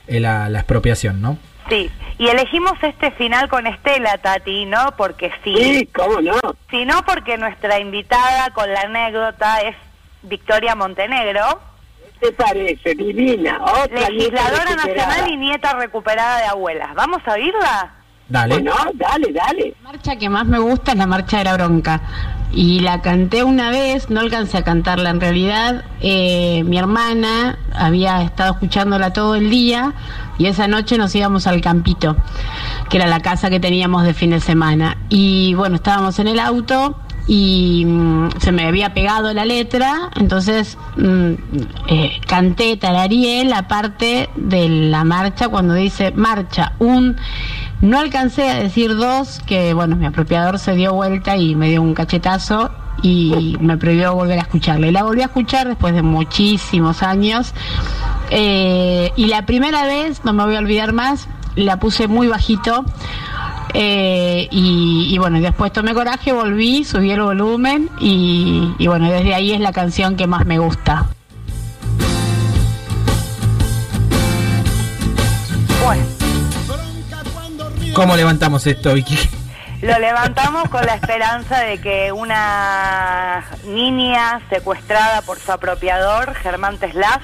el- la, la expropiación, ¿no? Sí, y elegimos este final con Estela, Tati, ¿no? Porque sí, Sí, cómo no. sino porque nuestra invitada con la anécdota es Victoria Montenegro, te parece? Divina. Otra Legisladora nacional y nieta recuperada de abuelas. ¿Vamos a oírla? Dale. Bueno, dale, dale. La marcha que más me gusta es la marcha de la bronca. Y la canté una vez, no alcancé a cantarla en realidad. Eh, mi hermana había estado escuchándola todo el día y esa noche nos íbamos al campito, que era la casa que teníamos de fin de semana. Y bueno, estábamos en el auto y mm, se me había pegado la letra, entonces mm, eh, canté, tarareé la parte de la marcha cuando dice marcha, un, no alcancé a decir dos, que bueno, mi apropiador se dio vuelta y me dio un cachetazo y me prohibió volver a escucharla. Y la volví a escuchar después de muchísimos años. Eh, y la primera vez, no me voy a olvidar más, la puse muy bajito. Eh, y, y bueno, después tomé coraje, volví, subí el volumen y, y bueno, desde ahí es la canción que más me gusta. Bueno, ¿Cómo levantamos esto, Vicky? lo levantamos con la esperanza de que una niña secuestrada por su apropiador, Germán Teslaf,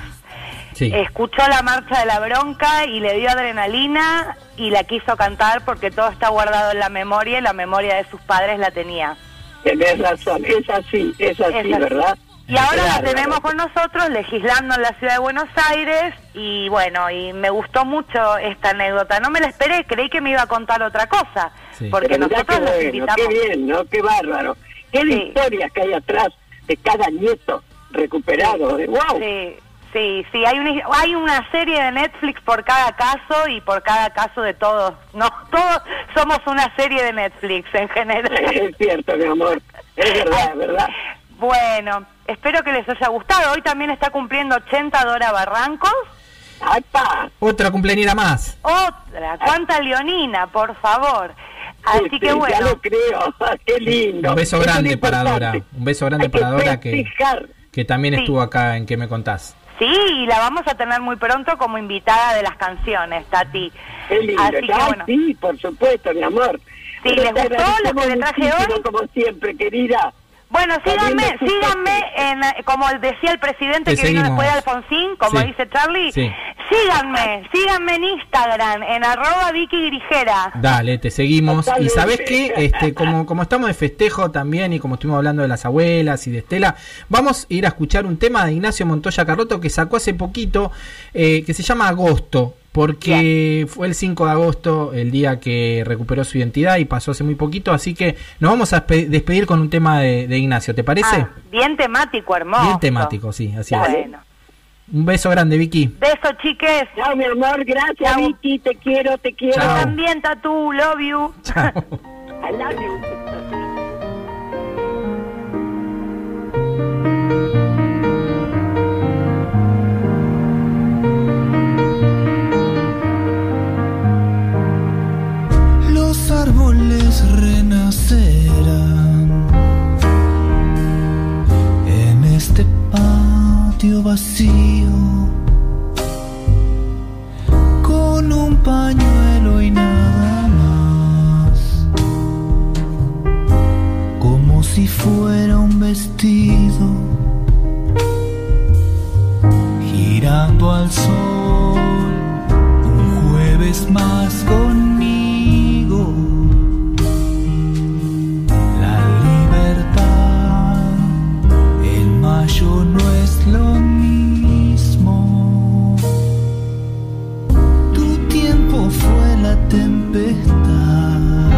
Sí. escuchó la marcha de la bronca y le dio adrenalina y la quiso cantar porque todo está guardado en la memoria y la memoria de sus padres la tenía. Tenés razón, es así, es así, Es así. ¿verdad? Y ahora la tenemos con nosotros legislando en la ciudad de Buenos Aires y bueno, y me gustó mucho esta anécdota. No me la esperé, creí que me iba a contar otra cosa, Sí. porque Pero nosotros qué los bueno, invitamos. qué bien, ¿no? Qué bárbaro. Qué Sí. historias que hay atrás de cada nieto recuperado. De, wow. Sí, sí, sí, hay una, hay una serie de Netflix por cada caso y por cada caso de todos. No, todos somos una serie de Netflix en general. Es cierto, mi amor. Es verdad, es verdad. Bueno, espero que les haya gustado. Hoy también está cumpliendo 80 Dora Barrancos. ¡Apa! Otra cumpleañera más. Otra, cuánta leonina, por favor. Así Sí, que bueno. Ya lo creo. Qué lindo. Un beso Eso es grande para. Dora. Un beso grande Hay para Dora que, que también Sí. estuvo acá en ¿Qué me contás? Sí, y la vamos a tener muy pronto como invitada de las canciones, Tati. Qué lindo. Así que bueno. sí, por supuesto, mi amor. Sí, Pero ¿les gustó lo que le traje hoy? Como siempre, querida. Bueno, síganme, síganme, en, eh, como decía el presidente Te que vino después de Alfonsín, como Sí. dice Charlie, Sí. síganme, síganme en Instagram, en arroba Vicky Grigera. Dale, te seguimos. Y sabes qué, este, como, como estamos de festejo también y como estuvimos hablando de las abuelas y de Estela, vamos a ir a escuchar un tema de Ignacio Montoya Carroto que sacó hace poquito, eh, que se llama Agosto, porque fue el 5 de agosto el día que recuperó su identidad y pasó hace muy poquito, así que nos vamos a despe- despedir con un tema de, de Ignacio, ¿te parece? Ah, bien temático, hermoso. Bien temático, sí, así es. Bueno, Un beso grande, Vicky. beso chiques. Chao, mi amor. Gracias, Chao. Vicky. Te quiero, te quiero. Chao. También, Tatu, love you. Chao. I love you. Renacerán en este patio vacío con un pañuelo y nada más como si fuera un vestido girando al sol un jueves más conmigo. Mayo no es lo mismo. Tu tiempo fue la tempestad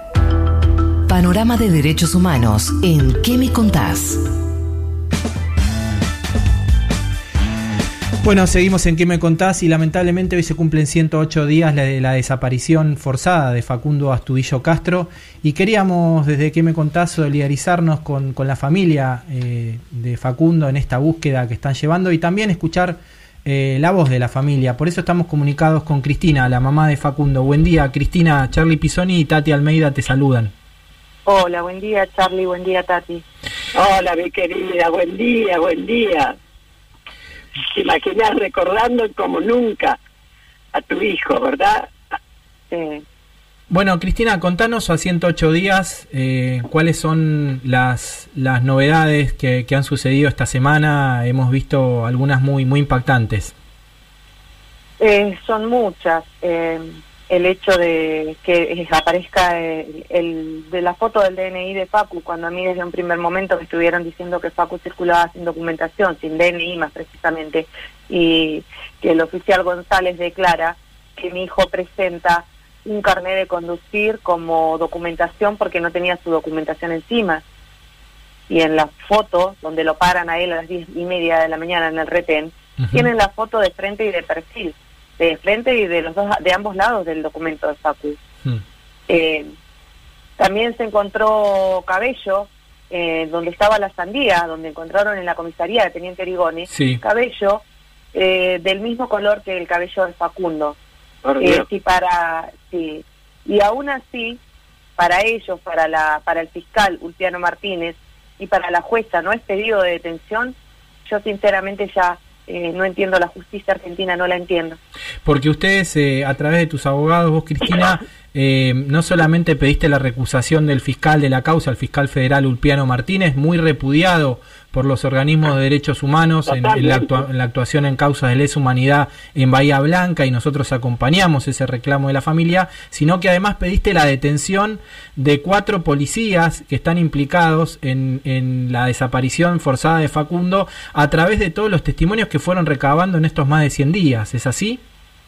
Panorama de Derechos Humanos en ¿Qué me contás? Bueno, seguimos en ¿Qué me contás? Y lamentablemente hoy se cumplen 108 días de la desaparición forzada de Facundo Astudillo Castro y queríamos desde ¿Qué me contás? solidarizarnos con, con la familia eh, de Facundo en esta búsqueda que están llevando y también escuchar eh, la voz de la familia. Por eso estamos comunicados con Cristina, la mamá de Facundo. Buen día, Cristina, Charlie Pisoni y Tati Almeida te saludan. Hola, buen día Charlie, buen día Tati. Hola, mi querida, buen día, buen día. Te imaginas recordando como nunca a tu hijo, ¿verdad? Sí. Bueno, Cristina, contanos a 108 días eh, cuáles son las, las novedades que, que han sucedido esta semana. Hemos visto algunas muy, muy impactantes. Eh, son muchas. Eh, el hecho de que eh, aparezca el, el- de la foto del DNI de Facu, cuando a mí desde un primer momento me estuvieron diciendo que Facu circulaba sin documentación, sin DNI más precisamente, y que el oficial González declara que mi hijo presenta un carnet de conducir como documentación porque no tenía su documentación encima. Y en la foto, donde lo paran a él a las diez y media de la mañana en el retén, tienen la foto de frente y de perfil, de frente y de los dos, de ambos lados del documento de Facu. Eh, también se encontró cabello eh, donde estaba la sandía, donde encontraron en la comisaría de Teniente Rigoni, Sí. cabello eh, del mismo color que el cabello de Facundo. Por Eh, para, sí. Y aún así, para ellos, para, la, para el fiscal Ulpiano Martínez y para la jueza, no es pedido de detención, yo sinceramente ya eh, no entiendo la justicia argentina, no la entiendo. Porque ustedes, eh, a través de tus abogados, vos, Cristina, eh, no solamente pediste la recusación del fiscal de la causa, el fiscal federal Ulpiano Martínez, muy repudiado por los organismos de derechos humanos en, la, en la actuación en causas de lesa humanidad en Bahía Blanca y nosotros acompañamos ese reclamo de la familia, sino que además pediste la detención de cuatro policías que están implicados en, en la desaparición forzada de Facundo a través de todos los testimonios que fueron recabando en estos más de 100 días. ¿Es así?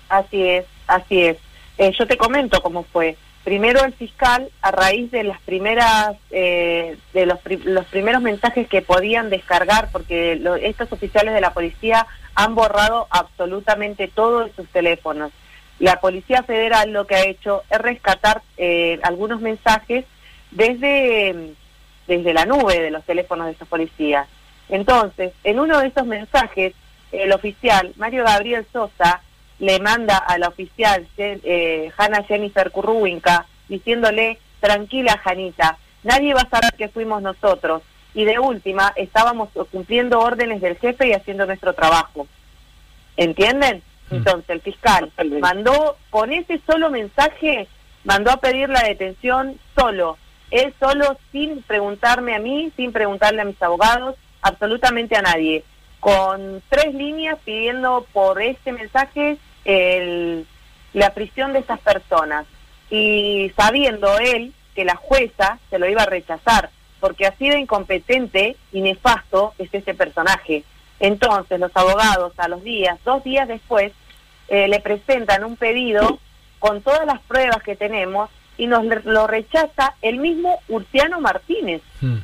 Así es, así es. Eh, yo te comento cómo fue. Primero el fiscal, a raíz de las primeras, eh, de los, pri- los primeros mensajes que podían descargar, porque lo- estos oficiales de la policía han borrado absolutamente todos sus teléfonos. La Policía Federal lo que ha hecho es rescatar eh, algunos mensajes desde, desde la nube de los teléfonos de esos policías. Entonces, en uno de esos mensajes, el oficial Mario Gabriel Sosa le manda a la oficial eh, Hannah Jennifer Curruwinka diciéndole, tranquila Janita, nadie va a saber que fuimos nosotros. Y de última, estábamos cumpliendo órdenes del jefe y haciendo nuestro trabajo. ¿Entienden? Entonces el fiscal mandó, con ese solo mensaje, mandó a pedir la detención solo. Él solo, sin preguntarme a mí, sin preguntarle a mis abogados, absolutamente a nadie. Con tres líneas pidiendo por este mensaje el- la prisión de esas personas. Y sabiendo él que la jueza se lo iba a rechazar, porque así de incompetente y nefasto es ese personaje. Entonces los abogados a los días, dos días después, eh, le presentan un pedido con todas las pruebas que tenemos y nos lo rechaza el mismo Urciano Martínez. Mm.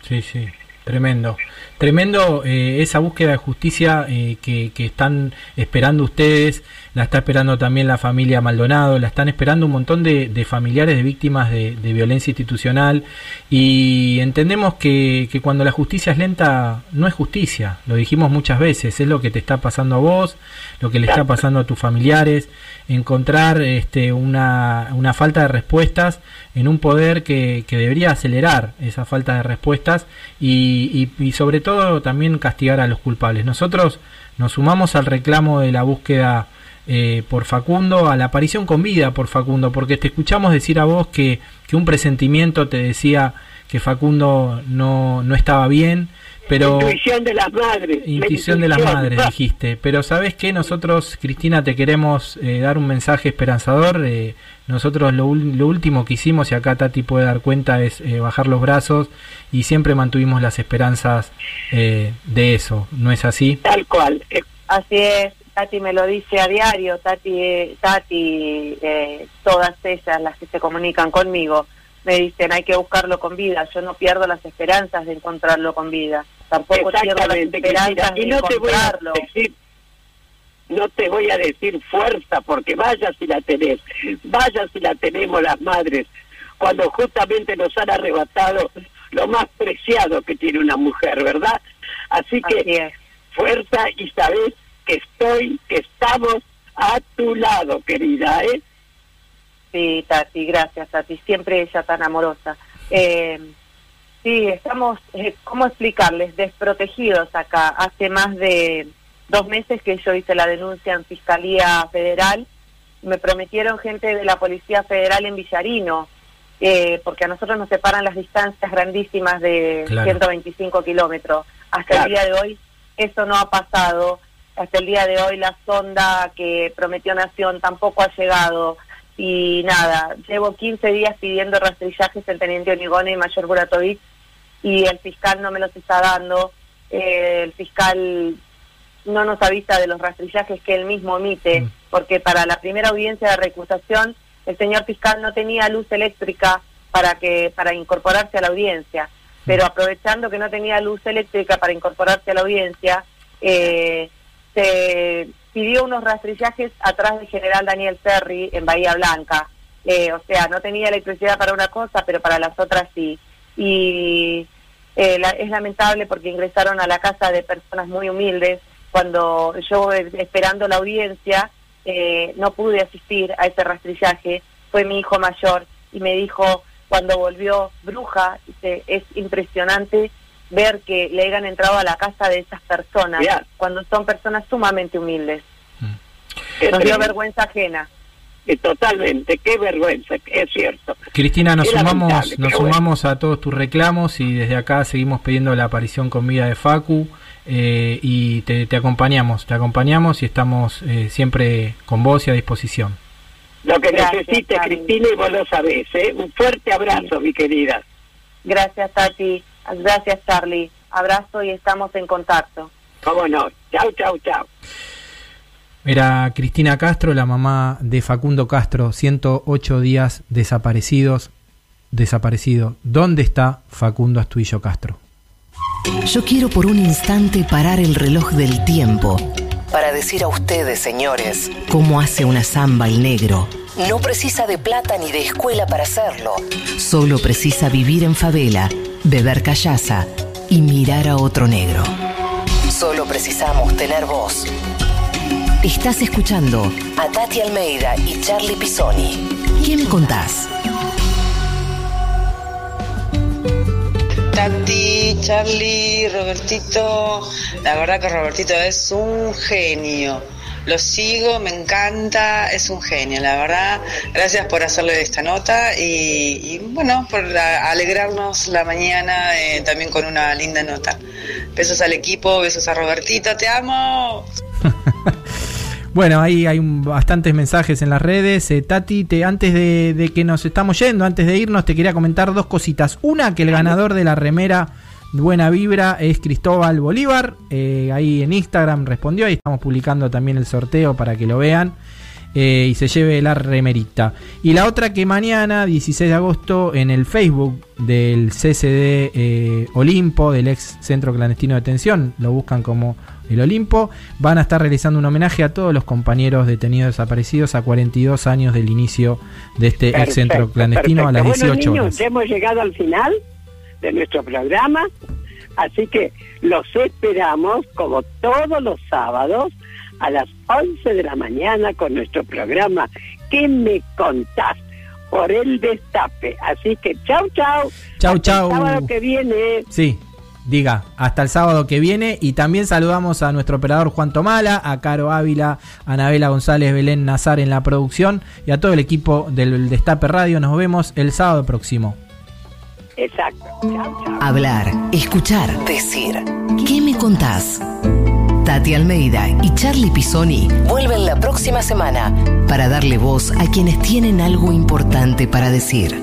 Sí, sí, tremendo. Tremendo eh, esa búsqueda de justicia eh, que, que están esperando ustedes, la está esperando también la familia Maldonado, la están esperando un montón de, de familiares de víctimas de, de violencia institucional. Y entendemos que, que cuando la justicia es lenta no es justicia, lo dijimos muchas veces, es lo que te está pasando a vos, lo que le está pasando a tus familiares, encontrar este, una, una falta de respuestas en un poder que, que debería acelerar esa falta de respuestas y, y- y sobre todo también castigar a los culpables. Nosotros nos sumamos al reclamo de la búsqueda eh, por Facundo, a la aparición con vida por Facundo, porque te escuchamos decir a vos que, que un presentimiento te decía que Facundo no, no estaba bien, pero... Intuición de las madres. la Intuición de las madres, dijiste. Pero sabes que nosotros, Cristina, te queremos eh, dar un mensaje esperanzador. eh, nosotros lo, lo último que hicimos, y acá Tati puede dar cuenta, es eh, bajar los brazos y siempre mantuvimos las esperanzas eh, de eso. ¿No es así? Tal cual. Eh, Así es, Tati me lo dice a diario, Tati, eh, Tati eh, todas ellas, las que se comunican conmigo, me dicen hay que buscarlo con vida. Yo no pierdo las esperanzas de encontrarlo con vida. Tampoco pierdo las esperanzas de Y no te voy a encontrarlo. decir, no te voy a decir fuerza, porque vaya si la tenés, vaya si la tenemos las madres, cuando justamente nos han arrebatado lo más preciado que tiene una mujer, ¿verdad? Así que fuerza y sabes que estoy, que estamos a tu lado, querida, ¿eh? Sí, Tati, gracias, Tati. Siempre ella tan amorosa. Eh, sí, estamos, eh, ¿cómo explicarles? Desprotegidos acá. Hace más de dos meses que yo hice la denuncia en Fiscalía Federal. Me prometieron gente de la Policía Federal en Villarino, eh, porque a nosotros nos separan las distancias grandísimas de Claro. 125 kilómetros. Hasta Claro. el día de hoy eso no ha pasado. Hasta el día de hoy la sonda que prometió Nación tampoco ha llegado. Y nada, llevo 15 días pidiendo rastrillajes el teniente Onigone y mayor Buratovich y el fiscal no me los está dando. Eh, el fiscal no nos avisa de los rastrillajes que él mismo emite, porque para la primera audiencia de recusación el señor fiscal no tenía luz eléctrica para que para incorporarse a la audiencia, pero aprovechando que no tenía luz eléctrica para incorporarse a la audiencia, eh, se pidió unos rastrillajes atrás del general Daniel Ferri en Bahía Blanca. Eh, o sea, no tenía electricidad para una cosa, pero para las otras sí. Y eh, la- es lamentable porque ingresaron a la casa de personas muy humildes. Cuando yo, eh, esperando la audiencia, eh, no pude asistir a ese rastrillaje. Fue mi hijo mayor y me dijo, cuando volvió bruja, dice, es impresionante ver que le hayan entrado a la casa de esas personas, Mirá. cuando son personas sumamente humildes. Qué Nos dio vergüenza ajena. Eh, totalmente, qué vergüenza, es cierto. Cristina, nos Qué sumamos, nos bueno. sumamos a todos tus reclamos y desde acá seguimos pidiendo la aparición con vida de Facu eh, y te, te acompañamos, te acompañamos y estamos eh, siempre con vos y a disposición. Lo que Gracias, necesite, Tati. Cristina, y vos lo sabés, ¿eh? Un fuerte abrazo, mi querida. Gracias, Tati. Gracias, Charlie. Abrazo y estamos en contacto. Cómo no. Chau, chau, chau. Era Cristina Castro, la mamá de Facundo Castro, 108 días desaparecidos, desaparecido. ¿Dónde está Facundo Astuillo Castro? Yo quiero por un instante parar el reloj del tiempo para decir a ustedes, señores, cómo hace una samba el negro. No precisa de plata ni de escuela para hacerlo. Solo precisa vivir en favela, beber callaza y mirar a otro negro. Solo precisamos tener voz. Estás escuchando a Tati Almeida y Charlie Pisoni. ¿Qué me contás? Tati, Charlie, Robertito, la verdad que Robertito es un genio. Lo sigo, me encanta, es un genio, la verdad. Gracias por hacerle esta nota y, bueno, por alegrarnos la mañana eh, también con una linda nota. Besos al equipo, besos a Robertito, te amo. Bueno, ahí hay bastantes mensajes en las redes. Eh, Tati, te, antes de, de que nos estamos yendo, antes de irnos, te quería comentar dos cositas. Una, que el ganador de la remera Buena Vibra es Cristóbal Bolívar. Eh, ahí en Instagram respondió, ahí estamos publicando también el sorteo para que lo vean. eh, y se lleve la remerita. Y la otra que mañana, 16 de agosto, en el Facebook del CCD eh, Olimpo, del ex Centro Clandestino de Detención, lo buscan como el Olimpo, van a estar realizando un homenaje a todos los compañeros detenidos desaparecidos a 42 años del inicio de este ex Perfecto, Centro Clandestino a las perfecto. 18 bueno, horas. niños, hemos llegado al final de nuestro programa, así que los esperamos como todos los sábados a las 11 de la mañana con nuestro programa ¿Qué me contás? por el destape. Así que chau, chau. Chau, Hasta chau. El sábado que viene. Sí, diga, hasta el sábado que viene. Y también saludamos a nuestro operador Juan Tomala, a Caro Ávila, a Anabela González, Belén Nazar en la producción y a todo el equipo del Destape Radio. Nos vemos el sábado próximo. Exacto. Chau, chau. Hablar, escuchar, decir. ¿Qué me contás? Tati Almeida y Charlie Pisoni vuelven la próxima semana para darle voz a quienes tienen algo importante para decir.